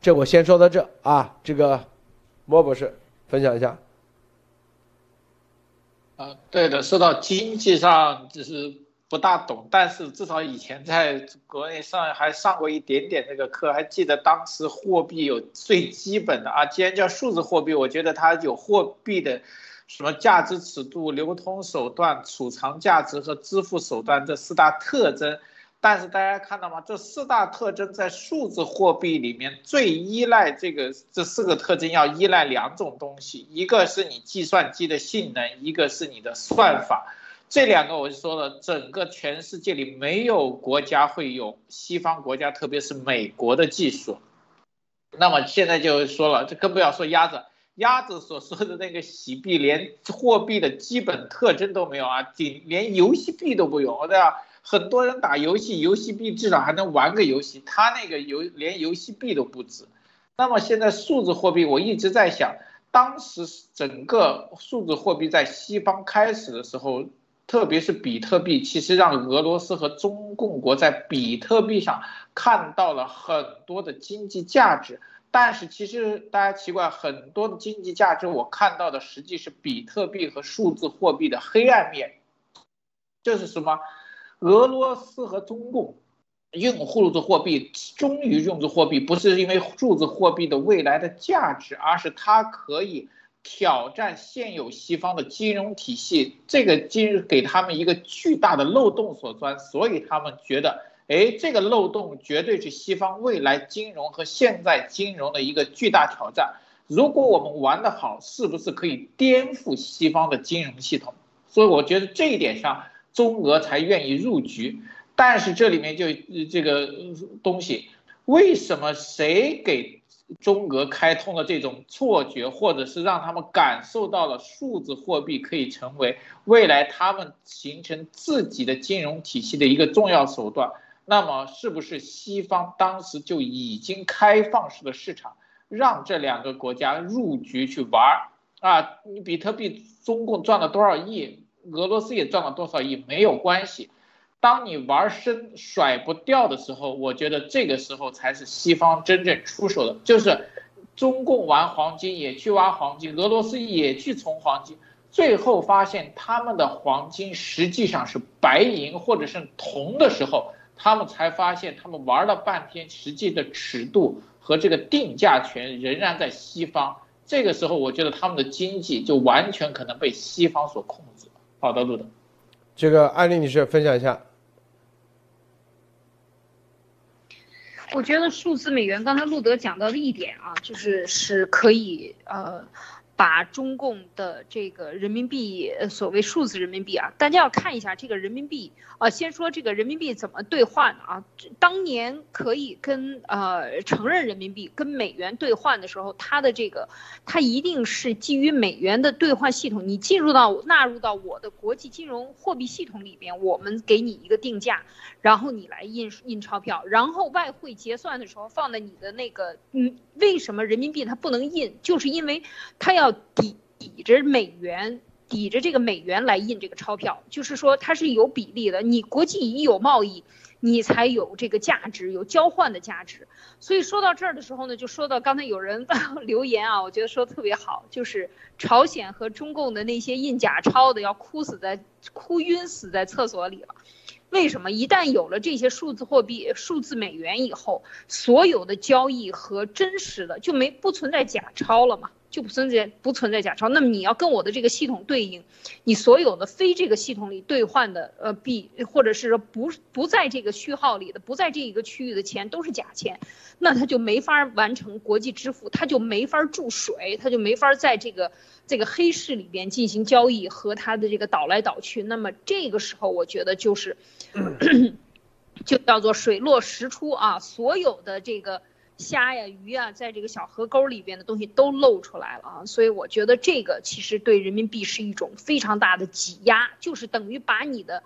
这我先说到这啊，这个莫博士分享一下。啊，对的，说到经济上就是不大懂，但是至少以前在国内上还上过一点点这个课，还记得当时货币有最基本的啊，既然叫数字货币，我觉得它有货币的什么价值尺度、流通手段、储藏价值和支付手段这四大特征。但是大家看到吗？这四大特征在数字货币里面最依赖这个这四个特征要依赖两种东西，一个是你计算机的性能，一个是你的算法。这两个我就说了，整个全世界里没有国家会有西方国家，特别是美国的技术。那么现在就说了，这更不要说鸭子，鸭子所说的那个洗币连货币的基本特征都没有啊，仅连游戏币都不有，对吧？很多人打游戏，游戏币至少还能玩个游戏，他那个游连游戏币都不值。那么现在数字货币，我一直在想，当时整个数字货币在西方开始的时候，特别是比特币，其实让俄罗斯和中共国在比特币上看到了很多的经济价值。但是其实大家奇怪，很多的经济价值我看到的实际是比特币和数字货币的黑暗面，这是什么？俄罗斯和中共用数字货币，终于用数字货币，不是因为数字货币的未来的价值，而是它可以挑战现有西方的金融体系，这个金给他们一个巨大的漏洞所钻，所以他们觉得，哎，这个漏洞绝对是西方未来金融和现在金融的一个巨大挑战。如果我们玩得好，是不是可以颠覆西方的金融系统？所以我觉得这一点上。中俄才愿意入局，但是这里面就这个东西，为什么谁给中俄开通了这种错觉，或者是让他们感受到了数字货币可以成为未来他们形成自己的金融体系的一个重要手段？那么是不是西方当时就已经开放式的市场，让这两个国家入局去玩啊？你比特币，中共赚了多少亿？俄罗斯也赚了多少亿没有关系，当你玩深甩不掉的时候，我觉得这个时候才是西方真正出手的。就是中共玩黄金也去挖黄金，俄罗斯也去从黄金，最后发现他们的黄金实际上是白银或者是铜的时候，他们才发现他们玩了半天，实际的尺度和这个定价权仍然在西方。这个时候，我觉得他们的经济就完全可能被西方所控制。好的，路德。这个艾丽女士分享一下。我觉得数字美元，刚才路德讲到的一点啊，就是是可以呃把中共的这个人民币，所谓数字人民币啊，大家要看一下这个人民币啊。先说这个人民币怎么兑换啊？当年可以跟呃承认人民币跟美元兑换的时候，它的这个它一定是基于美元的兑换系统，你进入到纳入到我的国际金融货币系统里边，我们给你一个定价，然后你来印印钞票，然后外汇结算的时候放在你的那个嗯，为什么人民币它不能印？就是因为它要。抵抵着美元，抵着这个美元来印这个钞票，就是说它是有比例的。你国际一有贸易，你才有这个价值，有交换的价值。所以说到这儿的时候呢，就说到刚才有人 留言啊，我觉得说的特别好，就是朝鲜和中共的那些印假钞的要哭死在哭晕死在厕所里了。为什么？一旦有了这些数字货币、数字美元以后，所有的交易和真实的就没不存在假钞了嘛？就不存在不存在假钞，那么你要跟我的这个系统对应，你所有的非这个系统里兑换的呃币，或者是说不不在这个序号里的，不在这一个区域的钱都是假钱，那它就没法完成国际支付，它就没法注水，它就没法在这个这个黑市里边进行交易和它的这个倒来倒去。那么这个时候，我觉得就是，就叫做水落石出啊，所有的这个。虾呀、鱼啊，在这个小河沟里边的东西都露出来了啊，所以我觉得这个其实对人民币是一种非常大的挤压，就是等于把你的，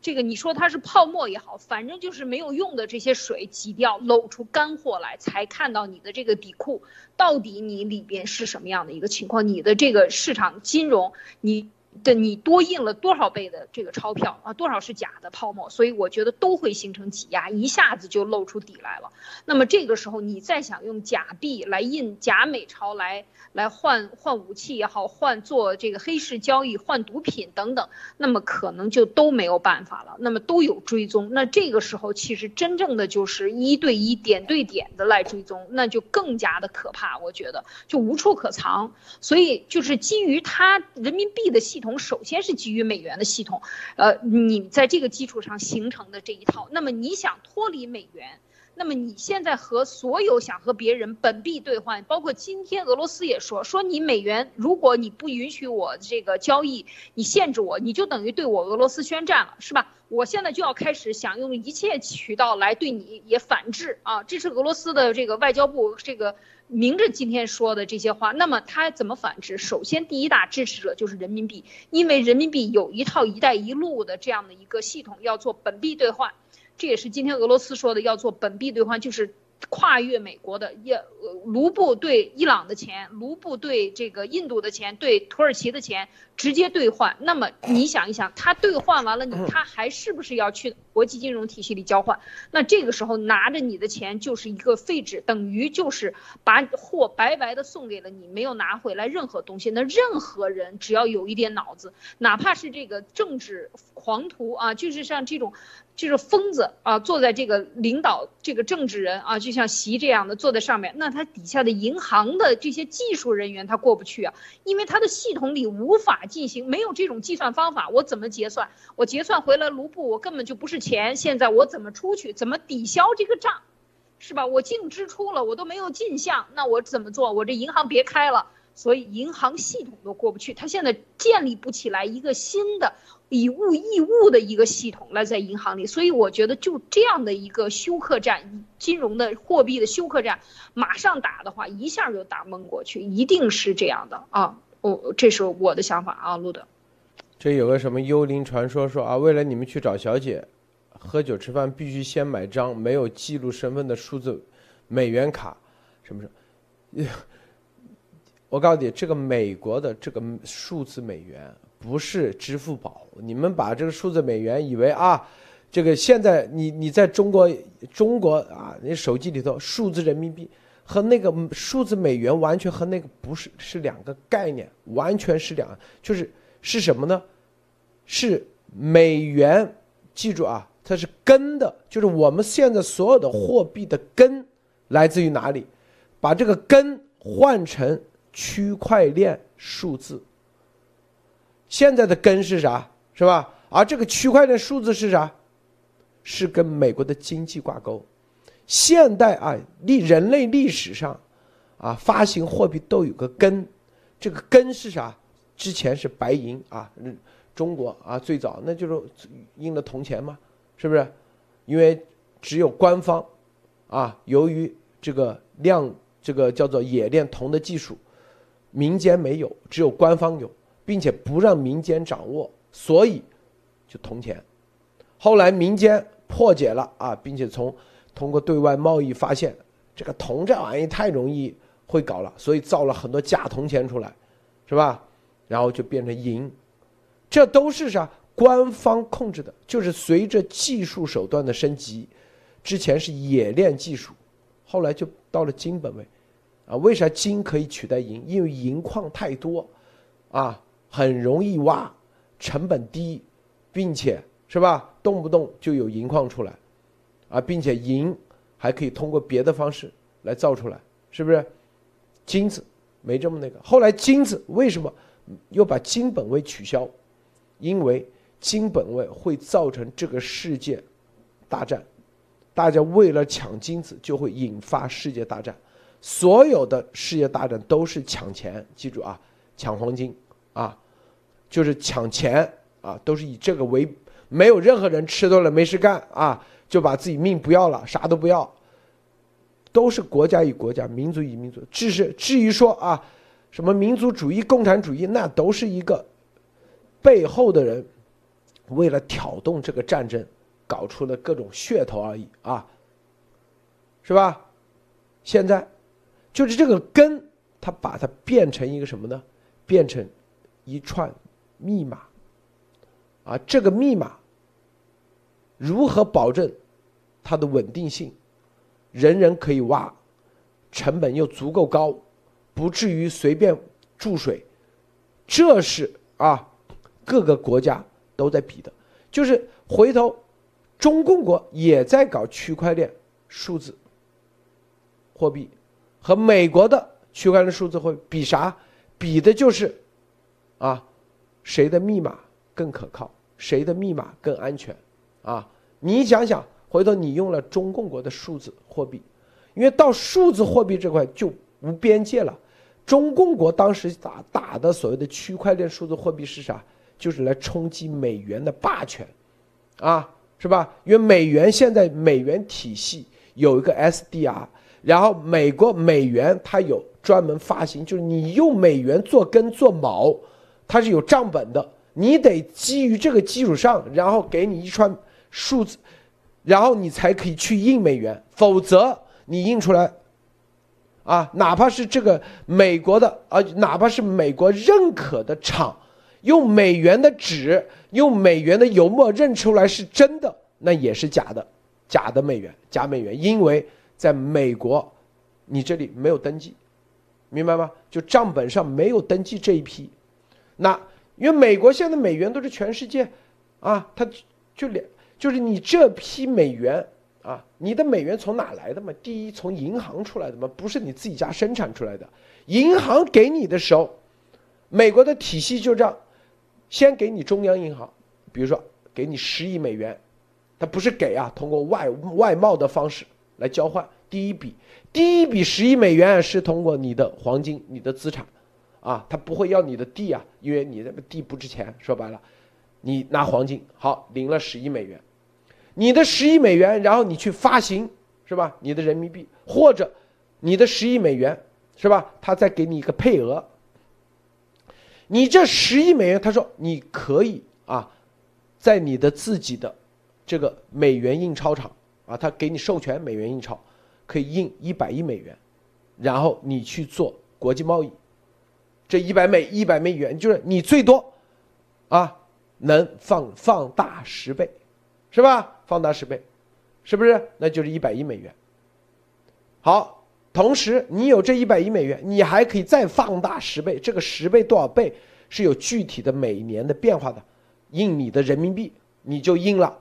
这个你说它是泡沫也好，反正就是没有用的这些水挤掉，露出干货来，才看到你的这个底库到底你里边是什么样的一个情况，你的这个市场金融你。的你多印了多少倍的这个钞票啊？多少是假的泡沫？所以我觉得都会形成挤压，一下子就露出底来了。那么这个时候你再想用假币来印假美钞来来换换武器也好，换做这个黑市交易、换毒品等等，那么可能就都没有办法了。那么都有追踪，那这个时候其实真正的就是一对一、点对点的来追踪，那就更加的可怕。我觉得就无处可藏。所以就是基于它人民币的系。系统首先是基于美元的系统，呃，你在这个基础上形成的这一套，那么你想脱离美元，那么你现在和所有想和别人本币兑换，包括今天俄罗斯也说，说你美元如果你不允许我这个交易，你限制我，你就等于对我俄罗斯宣战了，是吧？我现在就要开始想用一切渠道来对你也反制啊！这是俄罗斯的这个外交部这个。明着今天说的这些话，那么他怎么反制？首先，第一大支持者就是人民币，因为人民币有一套“一带一路”的这样的一个系统，要做本币兑换，这也是今天俄罗斯说的要做本币兑换，就是。跨越美国的也卢布对伊朗的钱，卢布对这个印度的钱，对土耳其的钱直接兑换。那么你想一想，他兑换完了，你他还是不是要去国际金融体系里交换？那这个时候拿着你的钱就是一个废纸，等于就是把货白白的送给了你，没有拿回来任何东西。那任何人只要有一点脑子，哪怕是这个政治狂徒啊，就是像这种。就是疯子啊，坐在这个领导这个政治人啊，就像习这样的坐在上面，那他底下的银行的这些技术人员他过不去啊，因为他的系统里无法进行，没有这种计算方法，我怎么结算？我结算回来卢布，我根本就不是钱，现在我怎么出去？怎么抵消这个账？是吧？我净支出了，我都没有进项，那我怎么做？我这银行别开了，所以银行系统都过不去，他现在建立不起来一个新的。以物易物的一个系统来在银行里，所以我觉得就这样的一个休克战，金融的货币的休克战，马上打的话，一下就打蒙过去，一定是这样的啊！我这是我的想法啊，路德。这有个什么幽灵传说说啊，为了你们去找小姐，喝酒吃饭必须先买张没有记录身份的数字美元卡，什么什么？我告诉你，这个美国的这个数字美元。不是支付宝，你们把这个数字美元以为啊，这个现在你你在中国中国啊，你手机里头数字人民币和那个数字美元完全和那个不是是两个概念，完全是两，就是是什么呢？是美元，记住啊，它是根的，就是我们现在所有的货币的根来自于哪里？把这个根换成区块链数字。现在的根是啥，是吧？而这个区块链数字是啥？是跟美国的经济挂钩。现代啊，历人类历史上，啊，发行货币都有个根，这个根是啥？之前是白银啊，中国啊最早那就是印的铜钱嘛，是不是？因为只有官方啊，由于这个量这个叫做冶炼铜的技术，民间没有，只有官方有，并且不让民间掌握，所以就铜钱。后来民间破解了啊，并且从通过对外贸易发现，这个铜这玩意太容易会搞了，所以造了很多假铜钱出来，是吧？然后就变成银，这都是啥？官方控制的，就是随着技术手段的升级，之前是冶炼技术，后来就到了金本位，啊，为啥金可以取代银？因为银矿太多，啊，很容易挖，成本低，并且是吧？动不动就有银矿出来，啊，并且银还可以通过别的方式来造出来，是不是？金子没这么那个。后来金子为什么又把金本位取消？因为金本位会造成这个世界大战，大家为了抢金子就会引发世界大战。所有的世界大战都是抢钱，记住啊，抢黄金啊，就是抢钱啊，都是以这个为。没有任何人吃多了没事干啊，就把自己命不要了，啥都不要。都是国家与国家、民族与民族。至是至于说啊，什么民族主义、共产主义，那都是一个背后的人为了挑动这个战争，搞出了各种噱头而已啊，是吧？现在就是这个根，他把它变成一个什么呢？变成一串密码啊，这个密码。如何保证它的稳定性？人人可以挖，成本又足够高，不至于随便注水。这是啊，各个国家都在比的。就是回头，中共国也在搞区块链数字货币，和美国的区块链数字货比啥？比的就是啊，谁的密码更可靠，谁的密码更安全。啊，你想想，回头你用了中共国的数字货币，因为到数字货币这块就无边界了。中共国当时打打的所谓的区块链数字货币是啥？就是来冲击美元的霸权，啊，是吧？因为美元现在美元体系有一个 SDR，然后美国美元它有专门发行，就是你用美元做根做锚，它是有账本的，你得基于这个基础上，然后给你一串。数字，然后你才可以去印美元，否则你印出来，啊，哪怕是这个美国的啊，哪怕是美国认可的厂，用美元的纸，用美元的油墨认出来是真的，那也是假的，假的美元，假美元，因为在美国，你这里没有登记，明白吗？就账本上没有登记这一批，那因为美国现在美元都是全世界，啊，它就连。就是你这批美元啊，你的美元从哪来的嘛？第一，从银行出来的嘛，不是你自己家生产出来的。银行给你的时候，美国的体系就这样，先给你中央银行，比如说给你十亿美元，它不是给啊，通过外外贸的方式来交换。第一笔，第一笔十亿美元是通过你的黄金、你的资产，啊，他不会要你的地啊，因为你那个地不值钱。说白了，你拿黄金好领了十亿美元。你的十亿美元，然后你去发行，是吧？你的人民币或者你的十亿美元，是吧？他再给你一个配额。你这十亿美元，他说你可以啊，在你的自己的这个美元印钞厂啊，他给你授权美元印钞，可以印一百亿美元，然后你去做国际贸易。这一百美一百美元就是你最多啊，能放放大十倍，是吧？放大十倍，是不是？那就是一百亿美元。好，同时你有这一百亿美元，你还可以再放大十倍。这个十倍多少倍是有具体的每年的变化的。印你的人民币，你就印了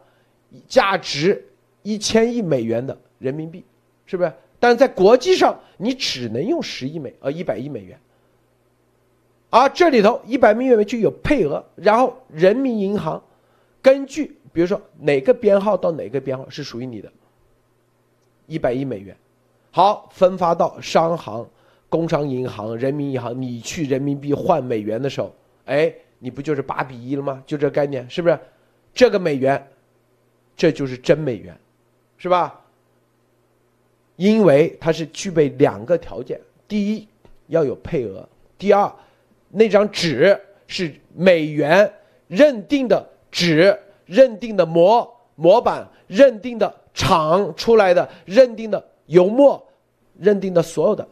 价值一千亿美元的人民币，是不是？但是在国际上，你只能用十亿美呃一百亿美元。而这里头一百亿美元就有配额，然后人民银行根据。比如说哪个编号到哪个编号是属于你的，一百亿美元，好分发到商行、工商银行、人民银行，你去人民币换美元的时候，哎，你不就是八比一了吗？就这概念，是不是？这个美元，这就是真美元，是吧？因为它是具备两个条件：第一，要有配额；第二，那张纸是美元认定的纸、认定的模模板、认定的厂出来的、认定的油墨、认定的所有的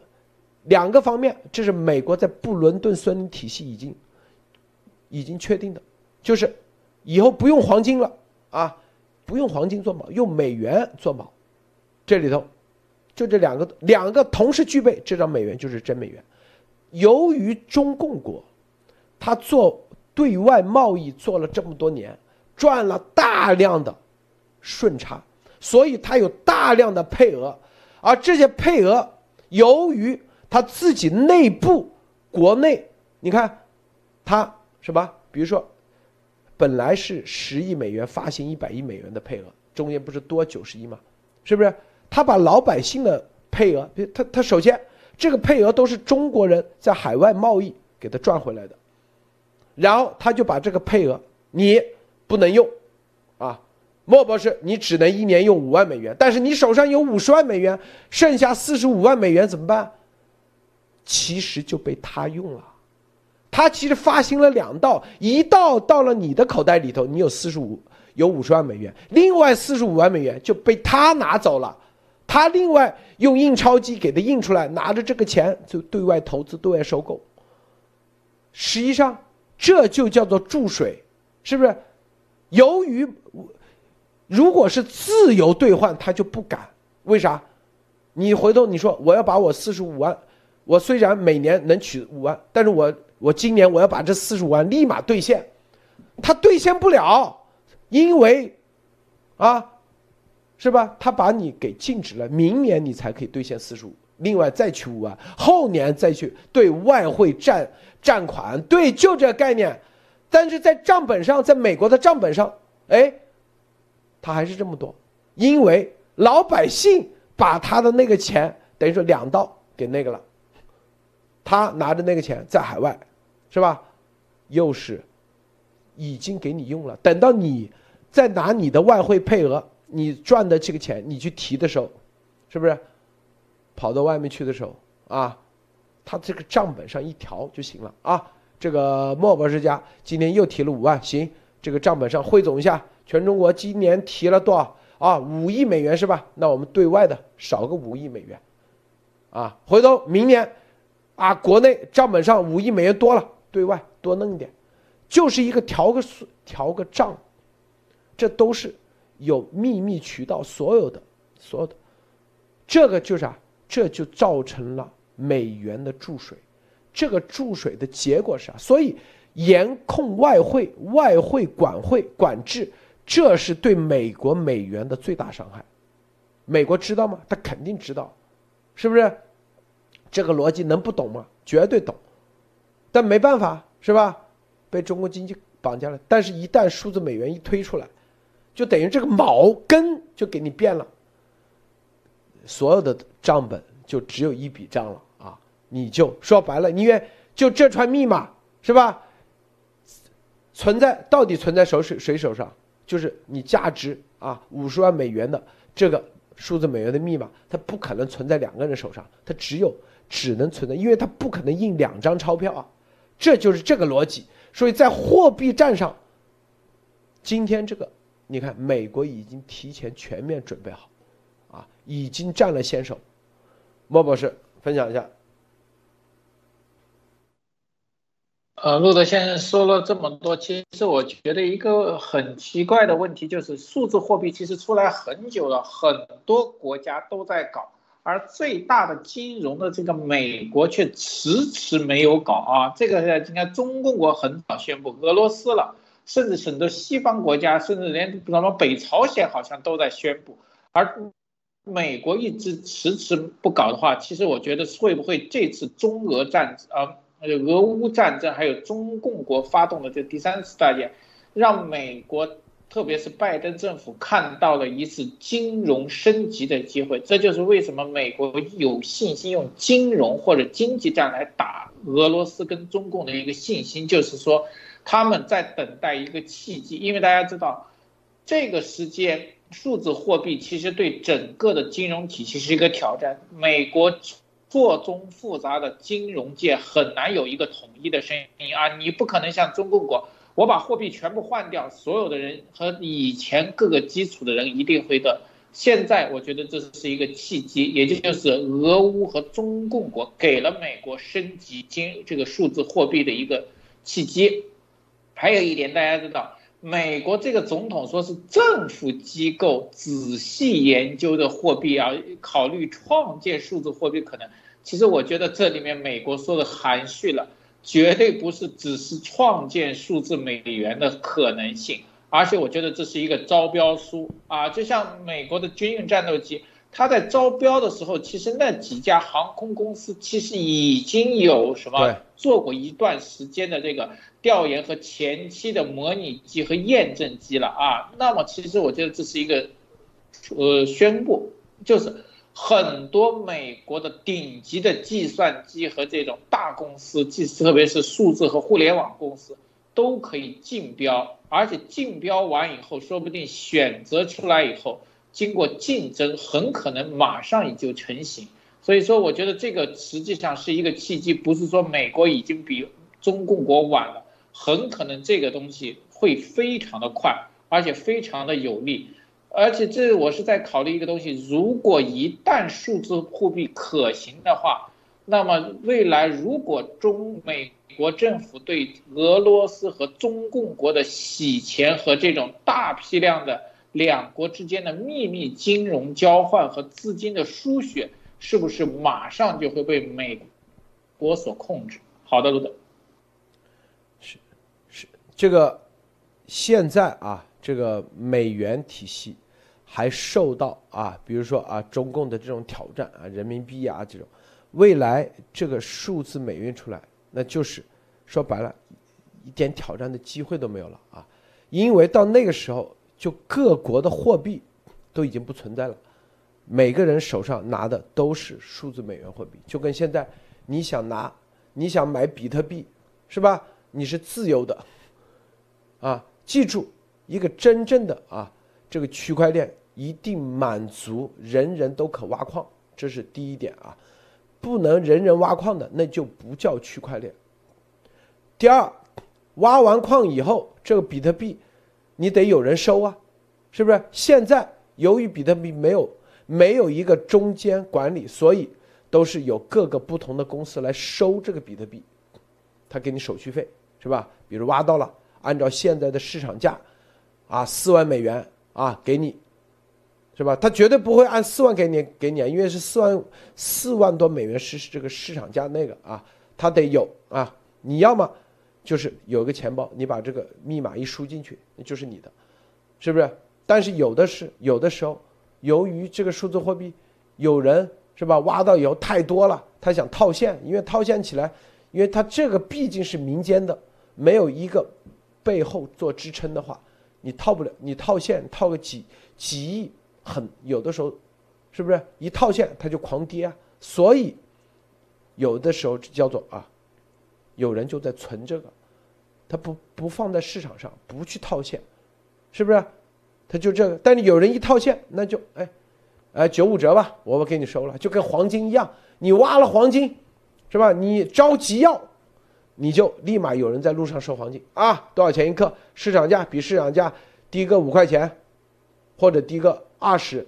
两个方面，这是美国在布伦顿森林体系已经已经确定的，就是以后不用黄金了啊，不用黄金做锚，用美元做锚，这里头。就这两个，两个同时具备，这张美元就是真美元。由于中共国，他做对外贸易做了这么多年，赚了大量的顺差，所以他有大量的配额，而这些配额，由于他自己内部国内，你看，他什么？比如说，本来是十亿美元发行一百亿美元的配额，中间不是多九十亿吗？是不是？他把老百姓的配额，他他首先这个配额都是中国人在海外贸易给他赚回来的，然后他就把这个配额你不能用，啊，莫博士你只能一年用五万美元，但是你手上有五十万美元，剩下四十五万美元怎么办？其实就被他用了，他其实发行了两道，一道到了你的口袋里头，你有四十五有五十万美元，另外四十五万美元就被他拿走了。他另外用印钞机给他印出来，拿着这个钱就对外投资、对外收购。实际上，这就叫做注水，是不是？由于如果是自由兑换，他就不敢。为啥？你回头你说我要把我四十五万，我虽然每年能取五万，但是我我今年我要把这四十五万立马兑现，他兑现不了，因为啊。是吧？他把你给禁止了，明年你才可以兑现四十五，另外再取五万，后年再去对外汇占占款，对，就这概念。但是在账本上，在美国的账本上，哎，他还是这么多，因为老百姓把他的那个钱等于说两道给那个了，他拿着那个钱在海外，是吧？又是已经给你用了，等到你再拿你的外汇配额。你赚的这个钱，你去提的时候，是不是跑到外面去的时候啊？他这个账本上一调就行了啊。这个莫博士家今天又提了五万，行，这个账本上汇总一下，全中国今年提了多少啊？五亿美元是吧？那我们对外的少个五亿美元，啊，回头明年啊，国内账本上五亿美元多了，对外多弄一点，就是一个调个数，调个账，这都是。有秘密渠道，所有的，所有的，这个就是啊，这就造成了美元的注水，这个注水的结果是啥？所以严控外汇、外汇管会管制，这是对美国美元的最大伤害。美国知道吗？他肯定知道，是不是？这个逻辑能不懂吗？绝对懂，但没办法，是吧？被中国经济绑架了。但是，一旦数字美元一推出来，就等于这个毛根就给你变了，所有的账本就只有一笔账了！你就说白了，你愿就这串密码是吧？存在到底存在手谁谁手上？就是你价值啊五十万美元的这个数字美元的密码，它不可能存在两个人手上，它只有只能存在，因为它不可能印两张钞票啊！这就是这个逻辑。所以在货币战上，今天这个。你看，美国已经提前全面准备好，啊，已经占了先手。莫博士分享一下。呃，路德先生说了这么多，其实我觉得一个很奇怪的问题就是，数字货币其实出来很久了，很多国家都在搞，而最大的金融的这个美国却迟迟没有搞啊。这个应该中共国很早宣布，俄罗斯了。甚至很多西方国家，甚至连什么北朝鲜好像都在宣布，而美国一直迟迟不搞的话，其实我觉得会不会这次中俄战呃俄乌战争，还有中共国发动的这第三次大战，让美国特别是拜登政府看到了一次金融升级的机会，这就是为什么美国有信心用金融或者经济战来打俄罗斯跟中共的一个信心，就是说他们在等待一个契机，因为大家知道这个时间数字货币其实对整个的金融体系是一个挑战，美国。错综复杂的金融界很难有一个统一的声音啊！你不可能像中共国，我把货币全部换掉，所有的人和以前各个基础的人一定会的。现在我觉得这是一个契机，也就是俄乌和中共国给了美国升级金这个数字货币的一个契机。还有一点，大家知道。美国这个总统说是政府机构仔细研究的货币啊，考虑创建数字货币可能。其实我觉得这里面美国说的含蓄了，绝对不是只是创建数字美元的可能性，而且我觉得这是一个招标书啊，就像美国的军用战斗机。他在招标的时候，其实那几家航空公司其实已经有什么做过一段时间的这个调研和前期的模拟机和验证机了啊。那么其实我觉得这是一个，呃，宣布，就是很多美国的顶级的计算机和这种大公司，即特别是数字和互联网公司，都可以竞标，而且竞标完以后，说不定选择出来以后。经过竞争，很可能马上也就成型。所以说，我觉得这个实际上是一个契机，不是说美国已经比中共国晚了，很可能这个东西会非常的快，而且非常的有利。而且这我是在考虑一个东西，如果一旦数字货币可行的话，那么未来如果中美国政府对俄罗斯和中共国的洗钱和这种大批量的。两国之间的秘密金融交换和资金的输血，是不是马上就会被美国所控制？好的，卢总，是是这个现在啊，这个美元体系还受到啊，比如说啊，中共的这种挑战啊，人民币啊这种，未来这个数字美元出来，那就是说白了，一点挑战的机会都没有了啊，因为到那个时候。就各国的货币都已经不存在了，每个人手上拿的都是数字美元货币，就跟现在你想拿、你想买比特币，是吧？你是自由的，啊，记住一个真正的啊，这个区块链一定满足人人都可挖矿，这是第一点啊，不能人人挖矿的那就不叫区块链。第二，挖完矿以后，这个比特币。你得有人收啊，是不是？现在由于比特币没有没有一个中间管理，所以都是有各个不同的公司来收这个比特币，他给你手续费，是吧？比如挖到了，按照现在的市场价，啊，四万美元啊，给你，是吧？他绝对不会按四万给你给你，因为是四万四万多美元是这个市场价那个啊，他得有啊，你要么。就是有个钱包，你把这个密码一输进去，那就是你的，是不是？但是有的是，有的时候，由于这个数字货币，有人是吧，挖到以后太多了，他想套现，因为套现起来，因为他这个毕竟是民间的，没有一个背后做支撑的话，你套不了，你套现套个几几亿，很有的时候，是不是？一套现它就狂跌啊，所以有的时候叫做啊，有人就在存这个。他不不放在市场上，不去套现，是不是？他就这个。但是有人一套现，那就哎，哎九五折吧，我给你收了，就跟黄金一样，你挖了黄金，是吧？你着急要，你就立马有人在路上收黄金啊，多少钱一克？市场价比市场价低个五块钱，或者低个二十。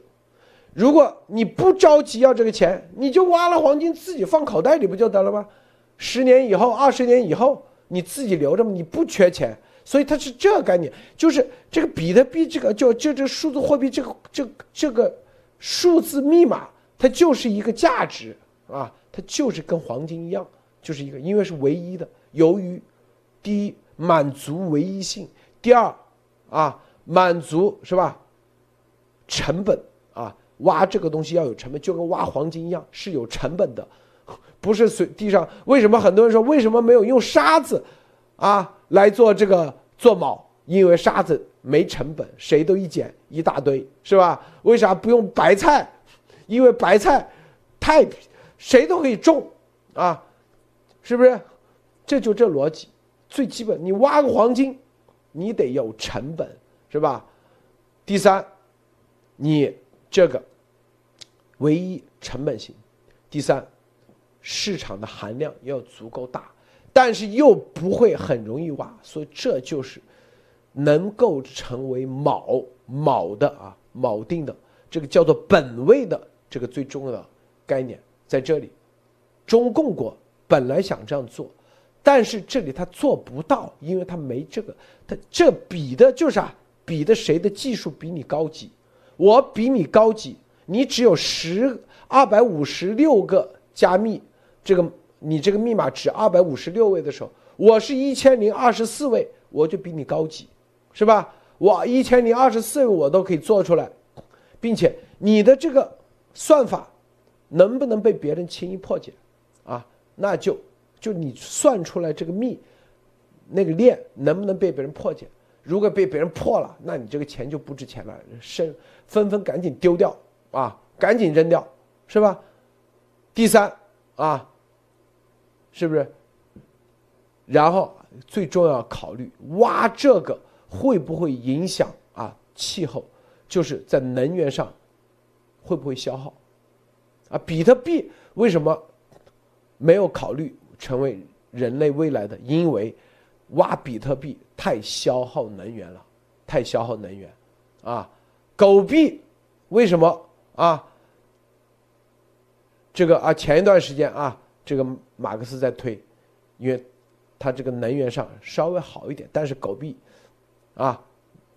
如果你不着急要这个钱，你就挖了黄金自己放口袋里不就得了吗？十年以后，二十年以后。你自己留着嘛，你不缺钱，所以它是这个概念，就是这个比特币，这个就就这数字货币，这个这这个数字密码，它就是一个价值啊，它就是跟黄金一样，就是一个，因为是唯一的。由于第一满足唯一性，第二啊满足是吧？成本啊，挖这个东西要有成本，就跟挖黄金一样是有成本的。不是随地上，为什么很多人说为什么没有用沙子，啊来做这个做锚？因为沙子没成本，谁都一捡一大堆，是吧？为啥不用白菜？因为白菜太谁都可以种啊，是不是？这就这逻辑，最基本，你挖个黄金，你得有成本，是吧？第三，你这个唯一成本性，第三，市场的含量要足够大，但是又不会很容易挖，所以这就是能够成为锚锚的啊锚定的这个叫做本位的这个最重要的概念在这里。中共国本来想这样做。但是这里他做不到，因为他没这个，他这比的就是啊，比的谁的技术比你高级，我比你高级，你只有十二百五十六个加密，这个你这个密码值二百五十六位的时候，我是一千零二十四位，我就比你高级，是吧？我一千零二十四位我都可以做出来，并且你的这个算法能不能被别人轻易破解啊？那就。就你算出来这个密，那个链能不能被别人破解？如果被别人破了，那你这个钱就不值钱了，生纷纷赶紧丢掉啊，赶紧扔掉，是吧？第三啊，是不是？然后最重要考虑挖这个会不会影响啊气候？就是在能源上会不会消耗？啊，比特币为什么没有考虑？成为人类未来的，因为挖比特币太消耗能源了，太消耗能源，啊，狗币为什么啊？这个啊，前一段时间啊，这个马克思在推，因为它这个能源上稍微好一点，但是狗币啊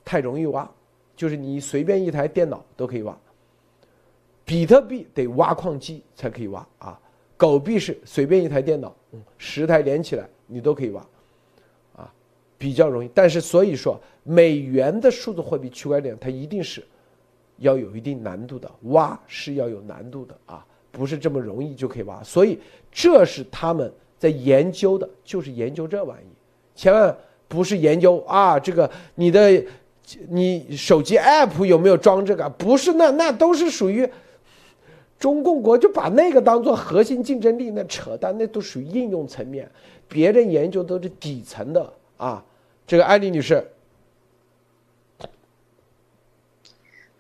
太容易挖，就是你随便一台电脑都可以挖，比特币得挖矿机才可以挖啊。狗币是随便一台电脑，十台连起来你都可以挖，啊，比较容易。但是所以说，美元的数字货币区块链它一定是要有一定难度的，挖是要有难度的啊，不是这么容易就可以挖。所以这是他们在研究的，就是研究这玩意，千万不是研究啊这个你的你手机 app 有没有装这个，不是那那都是属于。中共国就把那个当做核心竞争力，那扯淡，那都属于应用层面，别人研究都是底层的啊。这个艾丽女士，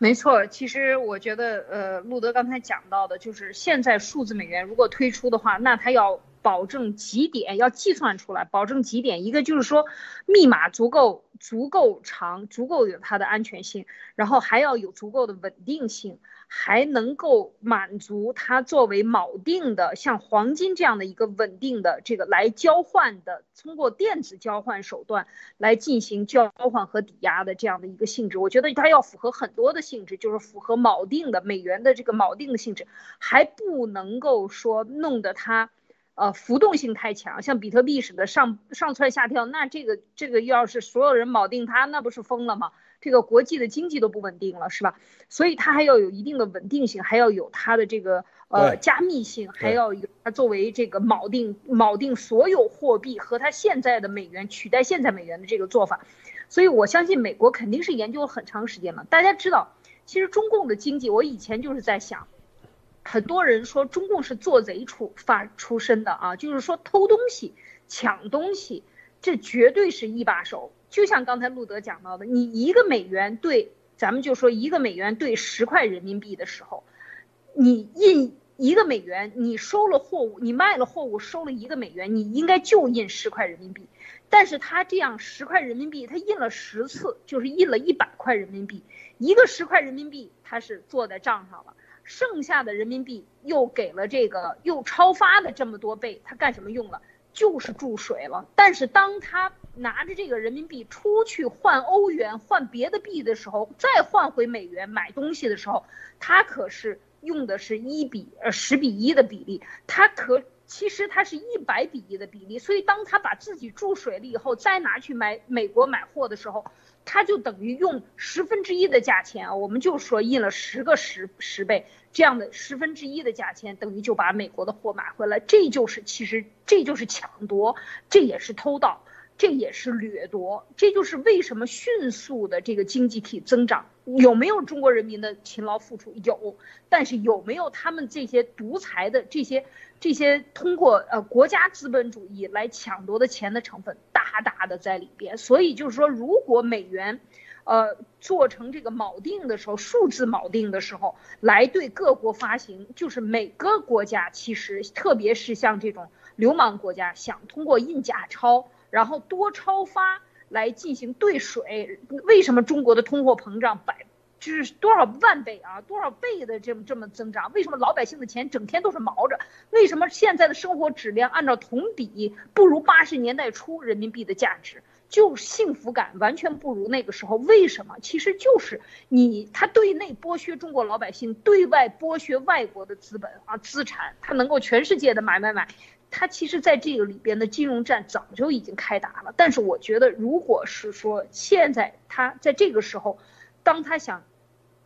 没错，其实我觉得，呃，路德刚才讲到的，就是现在数字美元如果推出的话，那它要保证几点，要计算出来，保证几点，一个就是说密码足够足够长，足够有它的安全性，然后还要有足够的稳定性。还能够满足它作为锚定的，像黄金这样的一个稳定的这个来交换的，通过电子交换手段来进行交换和抵押的这样的一个性质。我觉得它要符合很多的性质，就是符合锚定的美元的这个锚定的性质，还不能够说弄得它，呃，浮动性太强，像比特币似的上上蹿下跳。那这个这个要是所有人锚定它，那不是疯了吗？这个国际的经济都不稳定了，是吧？所以它还要有一定的稳定性，还要有它的这个呃加密性，还要有它作为这个锚定锚定所有货币和它现在的美元取代现在美元的这个做法。所以我相信美国肯定是研究了很长时间了。大家知道，其实中共的经济，我以前就是在想，很多人说中共是做贼出发出身的啊，就是说偷东西、抢东西，这绝对是一把手。就像刚才路德讲到的，你一个美元兑，咱们就说一个美元兑十块人民币的时候，你印一个美元，你收了货物，你卖了货物收了一个美元，你应该就印十块人民币。但是他这样十块人民币，他印了十次，就是印了一百块人民币。一个十块人民币他是做在账上了，剩下的人民币又给了这个又超发的这么多倍，他干什么用了？就是注水了。但是当他拿着这个人民币出去换欧元、换别的币的时候，再换回美元买东西的时候，他可是用的是一比呃十比一的比例，他可其实他是一百比一的比例。所以当他把自己注水了以后，再拿去买美国买货的时候，他就等于用十分之一的价钱啊，我们就说印了十个十十倍这样的十分之一的价钱，等于就把美国的货买回来。这就是其实这就是抢夺，这也是偷盗。这也是掠夺。这就是为什么迅速的这个经济体增长有没有中国人民的勤劳付出有，但是有没有他们这些独裁的这些这些通过呃国家资本主义来抢夺的钱的成分大大的在里边。所以就是说，如果美元。呃，做成这个锚定的时候，数字锚定的时候，来对各国发行，就是每个国家其实，特别是像这种流氓国家，想通过印假钞，然后多超发来进行兑水。为什么中国的通货膨胀百就是多少万倍啊，多少倍的这么这么增长？为什么老百姓的钱整天都是毛着？为什么现在的生活质量按照同比不如八十年代初人民币的价值？就幸福感完全不如那个时候，为什么？其实就是你他对内剥削中国老百姓，对外剥削外国的资本啊资产，他能够全世界的买买买，他其实在这个里边的金融战早就已经开打了。但是我觉得，如果是说现在他在这个时候，当他想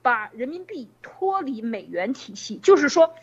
把人民币脱离美元体系，就是说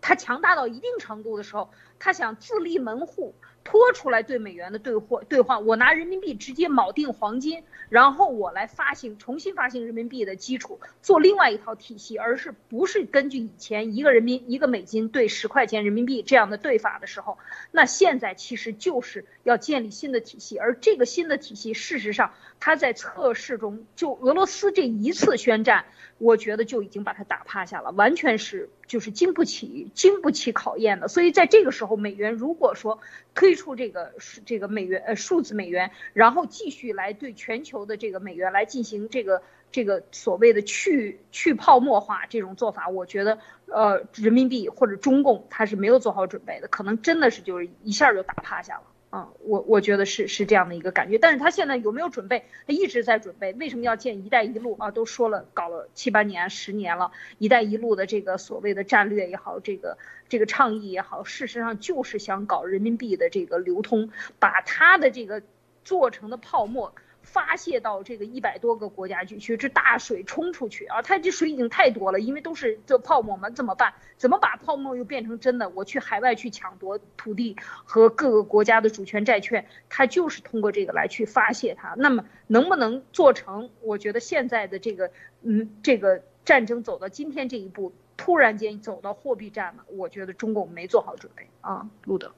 他强大到一定程度的时候，他想自立门户。拖出来对美元的兑货兑换，我拿人民币直接锚定黄金，然后我来发行重新发行人民币的基础，做另外一套体系，而是不是根据以前一个人民一个美金兑十块钱人民币这样的兑法的时候，那现在其实就是要建立新的体系，而这个新的体系事实上他在测试中，就俄罗斯这一次宣战，我觉得就已经把他打趴下了，完全是。就是经不起经不起考验的，所以在这个时候，美元如果说推出这个这个美元呃数字美元，然后继续来对全球的这个美元来进行这个这个所谓的去去泡沫化这种做法，我觉得呃人民币或者中共他是没有做好准备的，可能真的是就是一下就打趴下了。啊，我我觉得是是这样的一个感觉，但是他现在有没有准备？他一直在准备。为什么要建“一带一路”啊？都说了，搞了七八年、十年了，“一带一路”的这个所谓的战略也好，这个这个倡议也好，事实上就是想搞人民币的这个流通，把他的这个做成的泡沫。发泄到这个一百多个国家去，去这大水冲出去啊！它这水已经太多了，因为都是这泡沫嘛，怎么办？怎么把泡沫又变成真的？我去海外去抢夺土地和各个国家的主权债券，它就是通过这个来去发泄它。那么能不能做成？我觉得现在的这个，嗯，这个战争走到今天这一步，突然间走到货币战了，我觉得中共没做好准备啊，路德。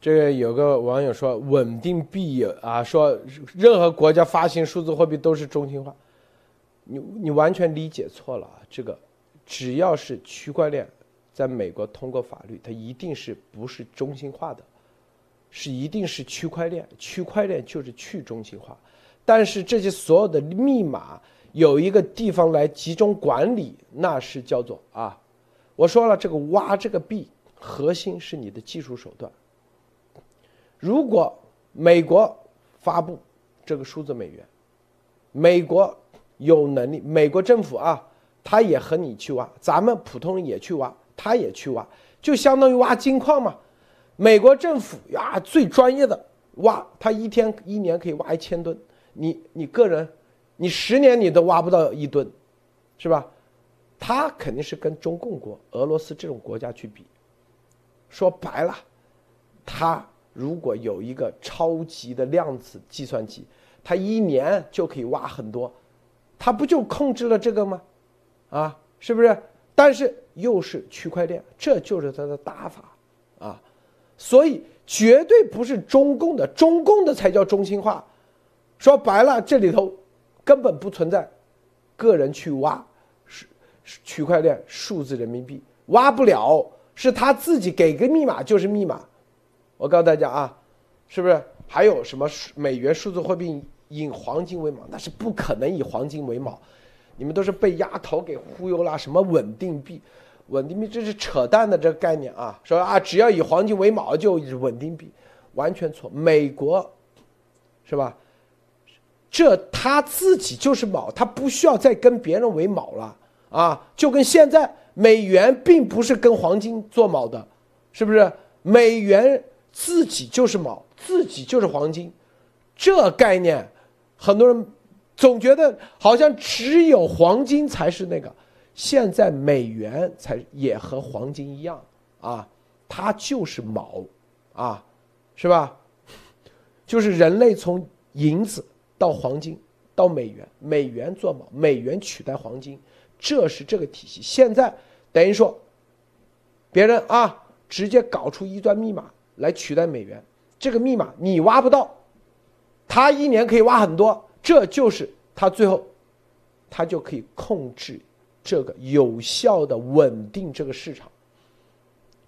这个有个网友说，稳定币啊，说任何国家发行数字货币都是中心化，你你完全理解错了啊！这个只要是区块链，在美国通过法律，它一定是不是中心化的，是一定是区块链，区块链就是去中心化，但是这些所有的密码有一个地方来集中管理，那是叫做啊，我说了，这个挖这个币核心是你的技术手段。如果美国发布这个数字美元，美国有能力，美国政府啊，他也和你去挖，咱们普通人也去挖，他也去挖，就相当于挖金矿嘛。美国政府呀，最专业的挖，他一天一年可以挖一千吨，你你个人，你十年你都挖不到一吨，是吧？他肯定是跟中共国、俄罗斯这种国家去比。说白了，他。如果有一个超级的量子计算机，它一年就可以挖很多，它不就控制了这个吗？啊，是不是？但是又是区块链，这就是它的打法啊，所以绝对不是中共的，中共的才叫中心化。说白了，这里头根本不存在个人去挖是区块链数字人民币，挖不了，是他自己给个密码就是密码。我告诉大家啊，是不是还有什么美元数字货币以黄金为锚？那是不可能以黄金为锚，你们都是被丫头给忽悠了。什么稳定币，稳定币这是扯淡的这个概念啊！说啊，只要以黄金为锚就稳定币，完全错。美国是吧？这他自己就是锚，他不需要再跟别人为锚了啊！就跟现在美元并不是跟黄金做锚的，是不是？美元。自己就是锚，自己就是黄金，这概念，很多人总觉得好像只有黄金才是那个，现在美元才也和黄金一样啊，它就是锚，啊，是吧？就是人类从银子到黄金到美元，美元做锚，美元取代黄金，这是这个体系。现在等于说，别人啊直接搞出一段密码来取代美元，这个密码你挖不到，他一年可以挖很多，这就是他最后，他就可以控制这个有效的稳定这个市场，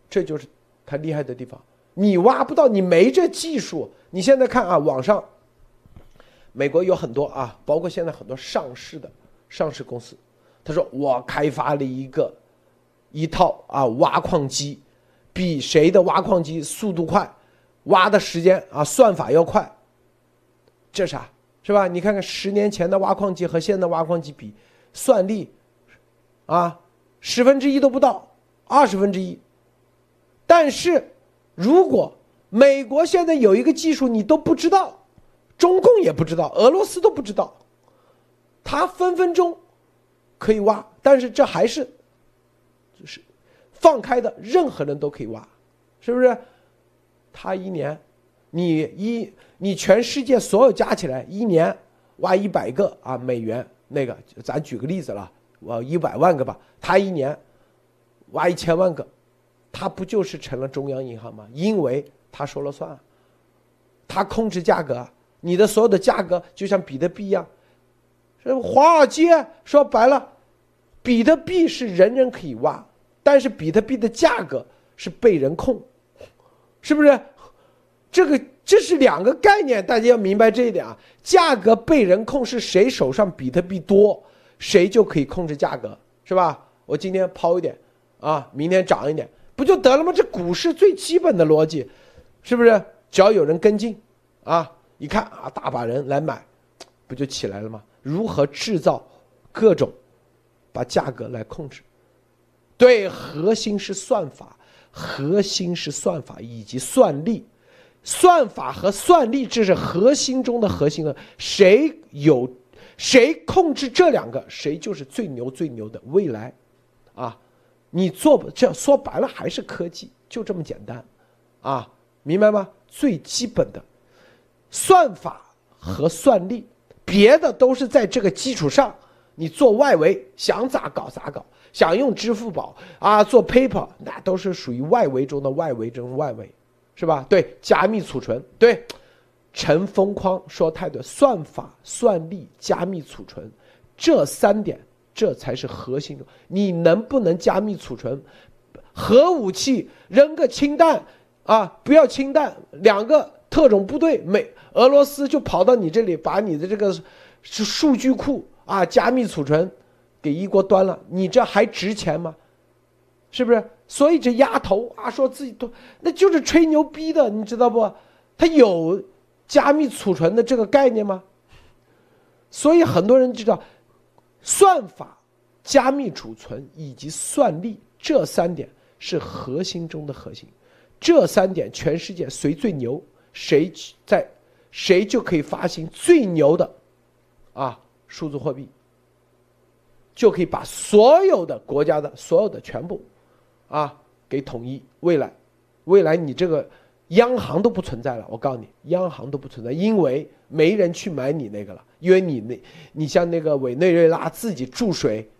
这就是他厉害的地方。你挖不到，你没这技术。你现在看啊，网上，美国有很多啊，包括现在很多上市的上市公司，他说我开发了一个一套啊挖矿机，比谁的挖矿机速度快，挖的时间啊算法要快。这啥是吧？你看看十年前的挖矿机和现在挖矿机比，算力啊十分之一都不到，二十分之一，但是。如果美国现在有一个技术你都不知道，中共也不知道，俄罗斯都不知道，他分分钟可以挖，但是这还是就是放开的，任何人都可以挖，是不是？他一年，你一你全世界所有加起来一年挖一百个啊美元，那个咱举个例子了，我一百万个吧，他一年挖一千万个。他不就是成了中央银行吗？因为他说了算，他控制价格，你的所有的价格就像比特币一样。华尔街说白了，比特币是人人可以挖，但是比特币的价格是被人控，是不是？这个这是两个概念，大家要明白这一点啊。价格被人控是谁手上比特币多，谁就可以控制价格，是吧？我今天抛一点啊，明天涨一点。不就得了吗？这股市最基本的逻辑，是不是？只要有人跟进，啊，一看啊，大把人来买，不就起来了吗？如何制造各种把价格来控制？对，核心是算法，核心是算法以及算力，算法和算力这是核心中的核心了。谁有谁控制这两个，谁就是最牛最牛的未来，啊。你做不这说白了还是科技，就这么简单，啊，明白吗？最基本的算法和算力，别的都是在这个基础上，你做外围想咋搞咋搞，想用支付宝啊做 paper，那都是属于外围中的外围中外围，是吧？对，加密储存，对，陈风框说太对，算法、算力、加密储存这三点。这才是核心的。你能不能加密储存？核武器扔个氢弹啊，不要氢弹，两个特种部队，美俄罗斯就跑到你这里，把你的这个是数据库啊，加密储存给一锅端了，你这还值钱吗？是不是？所以这丫头啊，说自己都那就是吹牛逼的，你知道不？他有加密储存的这个概念吗？所以很多人知道。算法、加密储存以及算力这三点是核心中的核心，这三点全世界谁最牛，谁在谁就可以发行最牛的啊数字货币，就可以把所有的国家的所有的全部啊给统一。未来，未来你这个央行都不存在了，我告诉你，央行都不存在，因为没人去买你那个了。因为你那，你像那个委内瑞拉自己注水，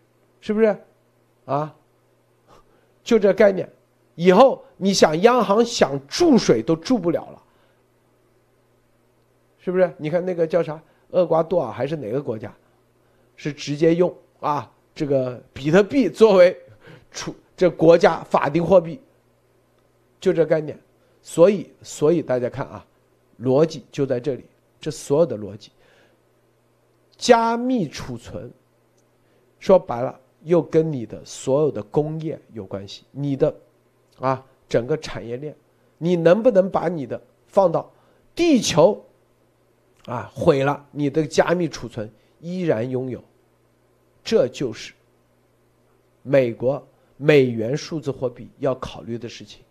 是不是？啊，就这概念，以后你想央行想注水都注不了了，是不是？你看那个叫啥，厄瓜多尔还是哪个国家，是直接用啊这个比特币作为出这国家法定货币，就这概念。所以，所以大家看啊，逻辑就在这里，这所有的逻辑。加密储存，说白了，又跟你的所有的工业有关系。你的，啊，整个产业链，你能不能把你的放到地球，啊，毁了，你的加密储存依然拥有，这就是美国美元数字货币要考虑的事情。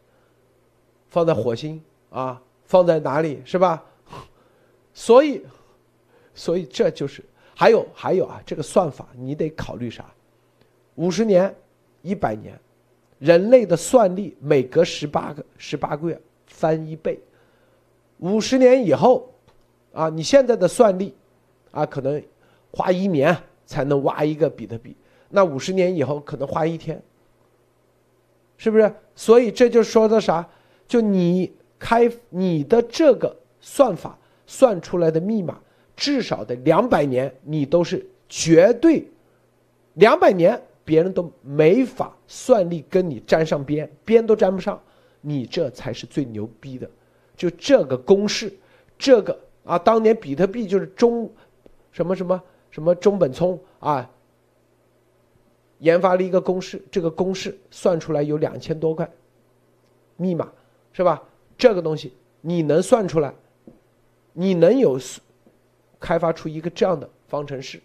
放在火星啊，放在哪里是吧？所以，所以这就是。还有还有啊，这个算法你得考虑啥？五十年、一百年，人类的算力每隔十八个十八个月翻一倍。五十年以后，啊，你现在的算力，啊，可能花一年才能挖一个比特币，那五十年以后可能花一天，是不是？所以这就说的啥？就你开你的这个算法算出来的密码，至少得两百年，你都是绝对，两百年别人都没法算力跟你沾上边，边都沾不上，你这才是最牛逼的。就这个公式，这个啊，当年比特币就是中，什么什么什么中本聪啊，研发了一个公式，这个公式算出来有两千多块密码，是吧？这个东西你能算出来，你能有开发出一个这样的方程式，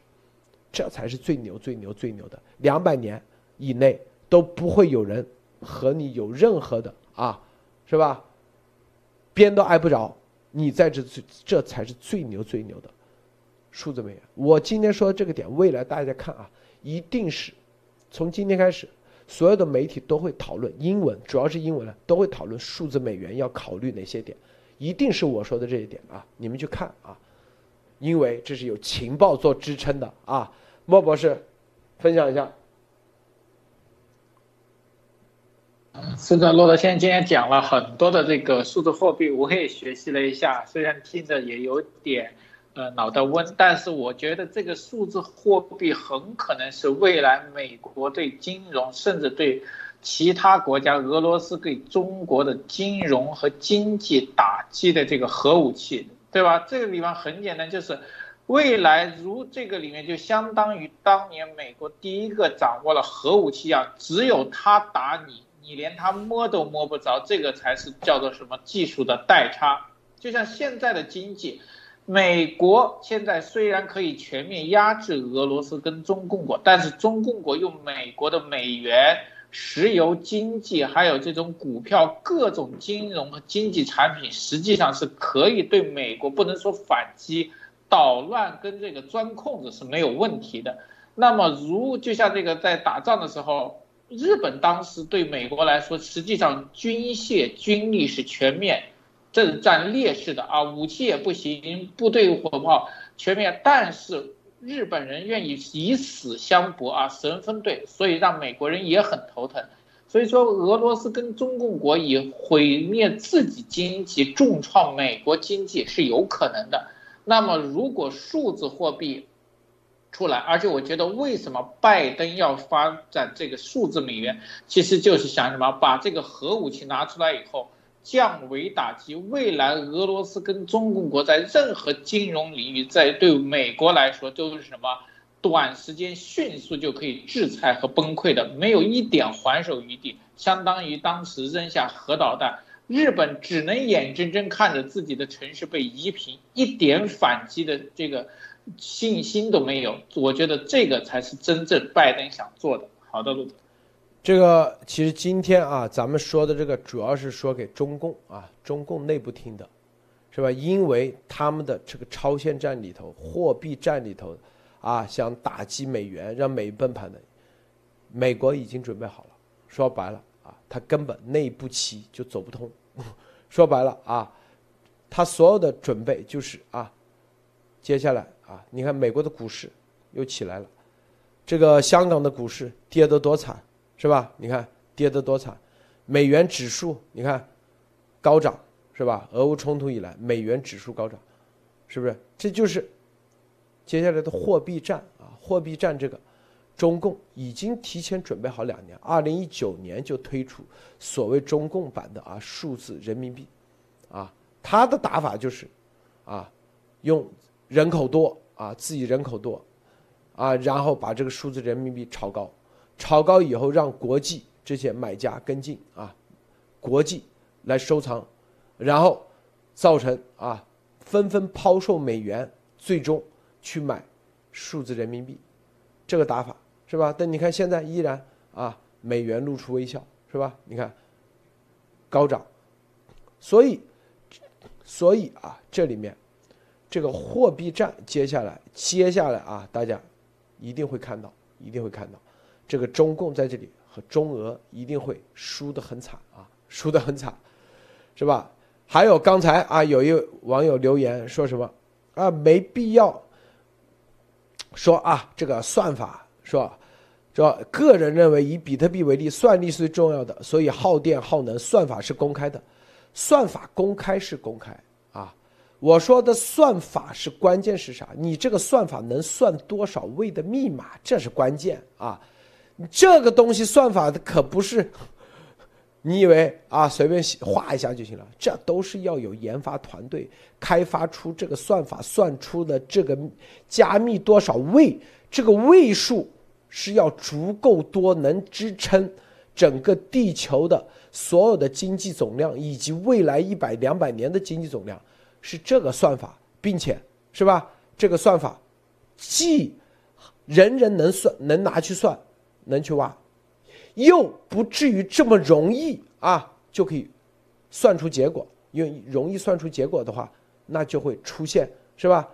这才是最牛最牛最牛的。两百年以内都不会有人和你有任何的啊，是吧？边都挨不着，你在这这才是最牛最牛的数字美元。我今天说的这个点，未来大家看啊，一定是从今天开始，所有的媒体都会讨论英文，主要是英文了，都会讨论数字美元要考虑哪些点，一定是我说的这一点啊，你们去看啊，因为这是有情报做支撑的啊。莫博士，分享一下。是的，洛德先生今天讲了很多的这个数字货币，我也学习了一下，虽然听着也有点，呃，脑袋嗡，但是我觉得这个数字货币很可能是未来美国对金融，甚至对其他国家，俄罗斯对中国的金融和经济打击的这个核武器，对吧？这个地方很简单，就是未来如这个里面就相当于当年美国第一个掌握了核武器一样，只有他打你。你连他摸都摸不着，这个才是叫做什么技术的代差。就像现在的经济，美国现在虽然可以全面压制俄罗斯跟中共国，但是中共国用美国的美元、石油经济，还有这种股票、各种金融和经济产品，实际上是可以对美国不能说反击、捣乱跟这个钻空子是没有问题的。那么如就像这个在打仗的时候。日本当时对美国来说，实际上军械军力是全面，这是占劣势的啊，武器也不行，部队火炮全面，但是日本人愿意以死相搏啊，神分队，所以让美国人也很头疼。所以说，俄罗斯跟中共国以毁灭自己经济，重创美国经济是有可能的。那么，如果数字货币，出来，而且我觉得，为什么拜登要发展这个数字美元，其实就是想什么，把这个核武器拿出来以后，降维打击。未来俄罗斯跟中共国在任何金融领域，在对美国来说都是什么，短时间迅速就可以制裁和崩溃的，没有一点还手余地。相当于当时扔下核导弹，日本只能眼睁睁看着自己的城市被夷平，一点反击的这个。信心都没有，我觉得这个才是真正拜登想做的。好的，路这个其实今天啊，咱们说的这个主要是说给中共啊，中共内部听的，是吧？因为他们的这个超限战里头，货币战里头，啊，想打击美元，让美崩盘的，美国已经准备好了。说白了啊，他根本内部棋就走不通。说白了啊，他所有的准备就是啊，接下来。啊，你看美国的股市又起来了，这个香港的股市跌得多惨，是吧？你看跌得多惨，美元指数你看高涨，是吧？俄乌冲突以来，美元指数高涨，是不是？这就是接下来的货币战啊！货币战这个，中共已经提前准备好两年，二零一九年就推出所谓中共版的啊数字人民币，啊，他的打法就是啊用。人口多啊，自己人口多，啊，然后把这个数字人民币炒高，炒高以后让国际这些买家跟进啊，国际来收藏，然后造成啊纷纷抛售美元，最终去买数字人民币，这个打法是吧？但你看现在依然啊，美元露出微笑是吧？你看高涨，所以所以啊，这里面。这个货币战接下来，接下来啊，大家一定会看到，一定会看到，这个中共在这里和中俄一定会输得很惨啊，输得很惨，是吧？还有刚才啊，有一网友留言说什么啊，没必要说啊，这个算法说，说个人认为以比特币为例，算力是最重要的，所以耗电耗能，算法是公开的，算法公开是公开啊。我说的算法是关键是啥？你这个算法能算多少位的密码，这是关键啊。这个东西算法可不是。你以为啊，随便画一下就行了？这都是要有研发团队开发出这个算法，算出的这个加密多少位，这个位数是要足够多，能支撑整个地球的所有的经济总量，以及未来一百两百年的经济总量，是这个算法，并且是吧？这个算法既人人能算，能拿去算，能去挖。又不至于这么容易啊，就可以算出结果。因为容易算出结果的话，那就会出现是吧？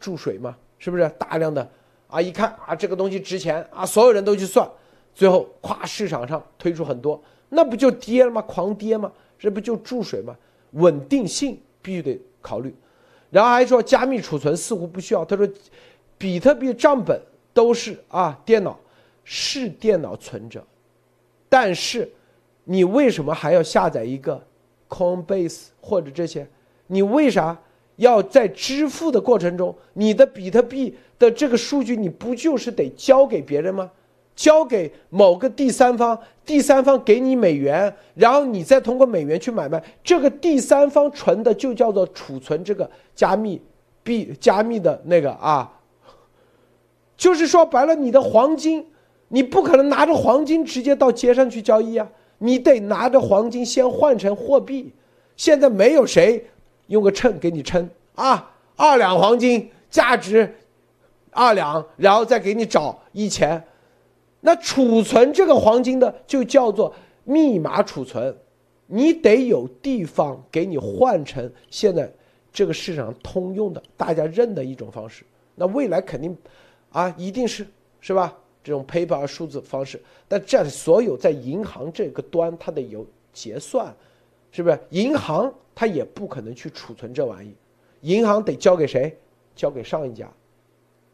注水嘛，是不是大量的啊？一看啊，这个东西值钱啊，所有人都去算，最后咵市场上推出很多，那不就跌了吗？狂跌吗？这不就注水吗？稳定性必须得考虑。然后还说加密储存似乎不需要。他说，比特币账本都是啊，电脑是电脑存着。但是，你为什么还要下载一个 Coinbase 或者这些？你为啥要在支付的过程中，你的比特币的这个数据，你不就是得交给别人吗？交给某个第三方，第三方给你美元，然后你再通过美元去买卖。这个第三方存的就叫做储存这个加密币、加密的那个啊，就是说白了，你的黄金。你不可能拿着黄金直接到街上去交易啊！你得拿着黄金先换成货币。现在没有谁用个秤给你称啊，二两黄金价值二两，然后再给你找一钱。那储存这个黄金的就叫做密码储存，你得有地方给你换成现在这个市场通用的、大家认的一种方式。那未来肯定啊，一定是是吧？这种 paper 数字方式，但这样所有在银行这个端，它得有结算，是不是？银行它也不可能去储存这玩意，银行得交给谁？交给上一家，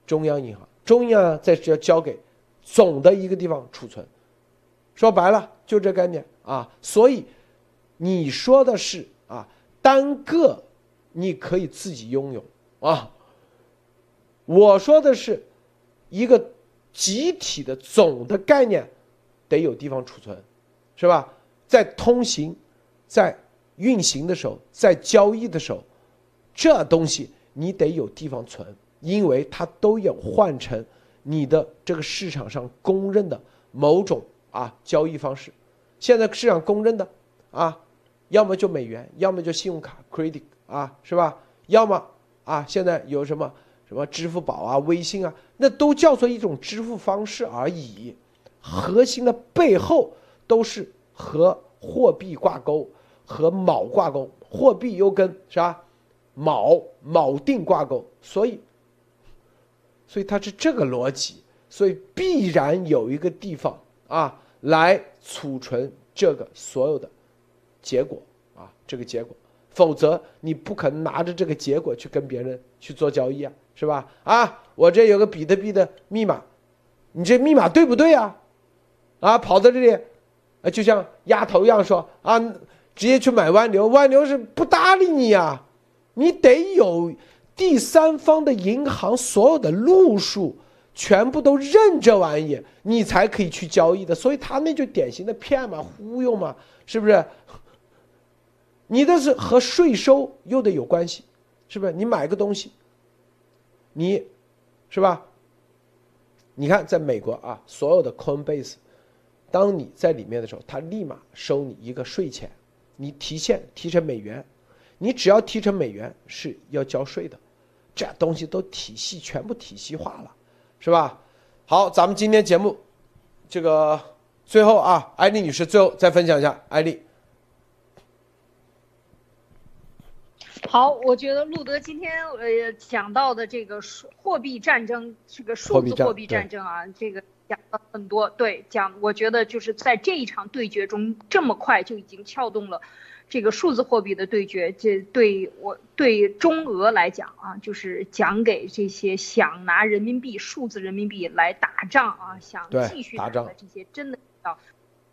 中央银行，中央再交交给总的一个地方储存。说白了，就这概念啊。所以你说的是啊，单个你可以自己拥有啊，我说的是一个。集体的总的概念，得有地方储存，是吧？在通行、在运行的时候，在交易的时候，这东西你得有地方存，因为它都要换成你的这个市场上公认的某种啊交易方式。现在市场公认的啊，要么就美元，要么就信用卡 credit 啊，是吧？要么啊，现在有什么？什么支付宝啊、微信啊，那都叫做一种支付方式而已，核心的背后都是和货币挂钩，和锚挂钩，货币又跟啥锚锚定挂钩，所以，所以它是这个逻辑，所以必然有一个地方啊来储存这个所有的结果啊这个结果，否则你不可能拿着这个结果去跟别人去做交易啊。是吧？啊，我这有个比特币的密码，你这密码对不对啊？啊，跑到这里，啊，就像丫头一样说啊，直接去买湾流，湾流是不搭理你呀，你得有第三方的银行所有的路数全部都认这玩意，你才可以去交易的。所以他那就典型的骗嘛，忽悠嘛，是不是？你的是和税收又得有关系，是不是？你买个东西。你，是吧？你看，在美国啊，所有的 Coinbase，当你在里面的时候，它立马收你一个税钱，你提现提成美元，你只要提成美元是要交税的，这东西都体系全部体系化了，是吧？好，咱们今天节目这个最后啊，艾丽女士最后再分享一下，艾丽。好，我觉得路德今天呃讲到的这个数货币战争，这个数字货币战争啊，这个讲了很多。对，讲我觉得就是在这一场对决中，这么快就已经撬动了这个数字货币的对决，这对我对中俄来讲啊，就是讲给这些想拿人民币、数字人民币来打仗啊，想继续打仗的这些，真的要，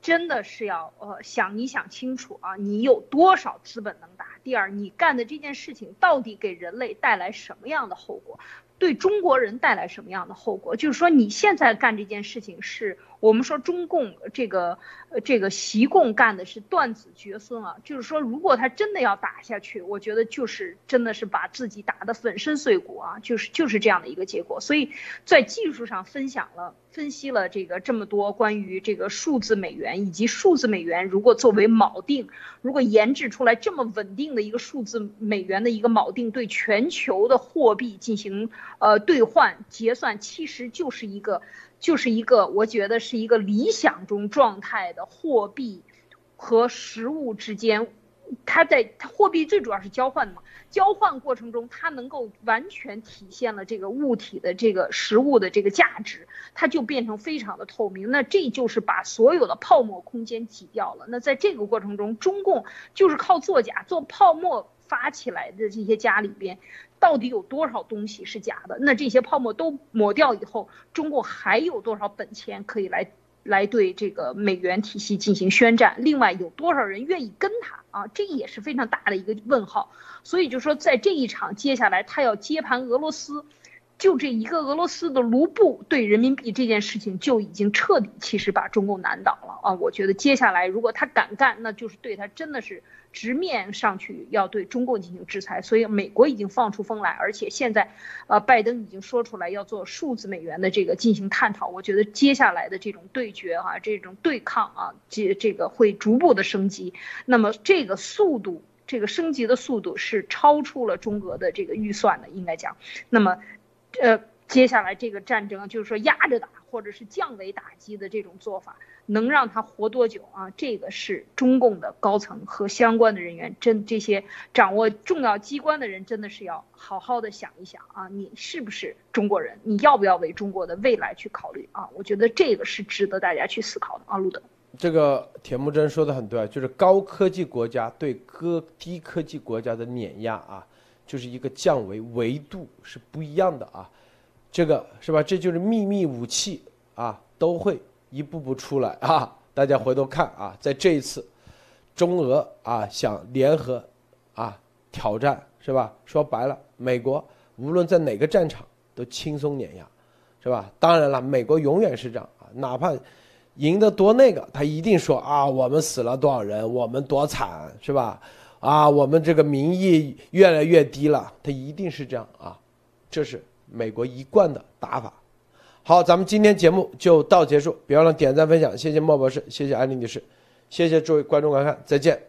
真的是要呃想你想清楚啊，你有多少资本能打？第二，你干的这件事情到底给人类带来什么样的后果？对中国人带来什么样的后果？就是说你现在干这件事情是。我们说中共这个，这个习共干的是断子绝孙啊，就是说，如果他真的要打下去，我觉得就是真的是把自己打得粉身碎骨啊，就是就是这样的一个结果。所以在技术上分享了、分析了这个这么多关于这个数字美元以及数字美元如果作为锚定，如果研制出来这么稳定的一个数字美元的一个锚定，对全球的货币进行呃兑换结算，其实就是一个。就是一个，我觉得是一个理想中状态的货币和实物之间，它在它货币最主要是交换嘛，交换过程中它能够完全体现了这个物体的这个实物的这个价值，它就变成非常的透明。那这就是把所有的泡沫空间挤掉了。那在这个过程中，中共就是靠作假做泡沫发起来的这些家里边。到底有多少东西是假的？那这些泡沫都抹掉以后，中共还有多少本钱可以来来对这个美元体系进行宣战？另外有多少人愿意跟他啊？这也是非常大的一个问号。所以就说在这一场接下来他要接盘俄罗斯，就这一个俄罗斯的卢布对人民币这件事情就已经彻底其实把中共难倒了啊！我觉得接下来如果他敢干，那就是对他真的是。直面上去要对中共进行制裁，所以美国已经放出风来，而且现在，呃，拜登已经说出来要做数字美元的这个进行探讨。我觉得接下来的这种对决啊，这种对抗啊，这这个会逐步的升级。那么这个速度，这个升级的速度是超出了中俄的这个预算的，应该讲。那么，呃，接下来这个战争就是说压着打，或者是降维打击的这种做法。能让他活多久啊？这个是中共的高层和相关的人员，真这些掌握重要机关的人，真的是要好好的想一想啊！你是不是中国人？你要不要为中国的未来去考虑啊？我觉得这个是值得大家去思考的啊，路德。这个铁木真说的很对，就是高科技国家对低低科技国家的碾压啊，就是一个降维维度是不一样的啊，这个是吧？这就是秘密武器啊，都会。一步步出来啊！大家回头看啊，在这一次，中俄啊想联合啊挑战是吧？说白了，美国无论在哪个战场都轻松碾压，是吧？当然了，美国永远是这样啊，哪怕赢得多那个，他一定说啊，我们死了多少人，我们多惨，是吧？啊，我们这个民意越来越低了，他一定是这样啊，这是美国一贯的打法。好，咱们今天节目就到结束，别忘了点赞分享，谢谢莫博士，谢谢安利女士，谢谢诸位观众观看，再见。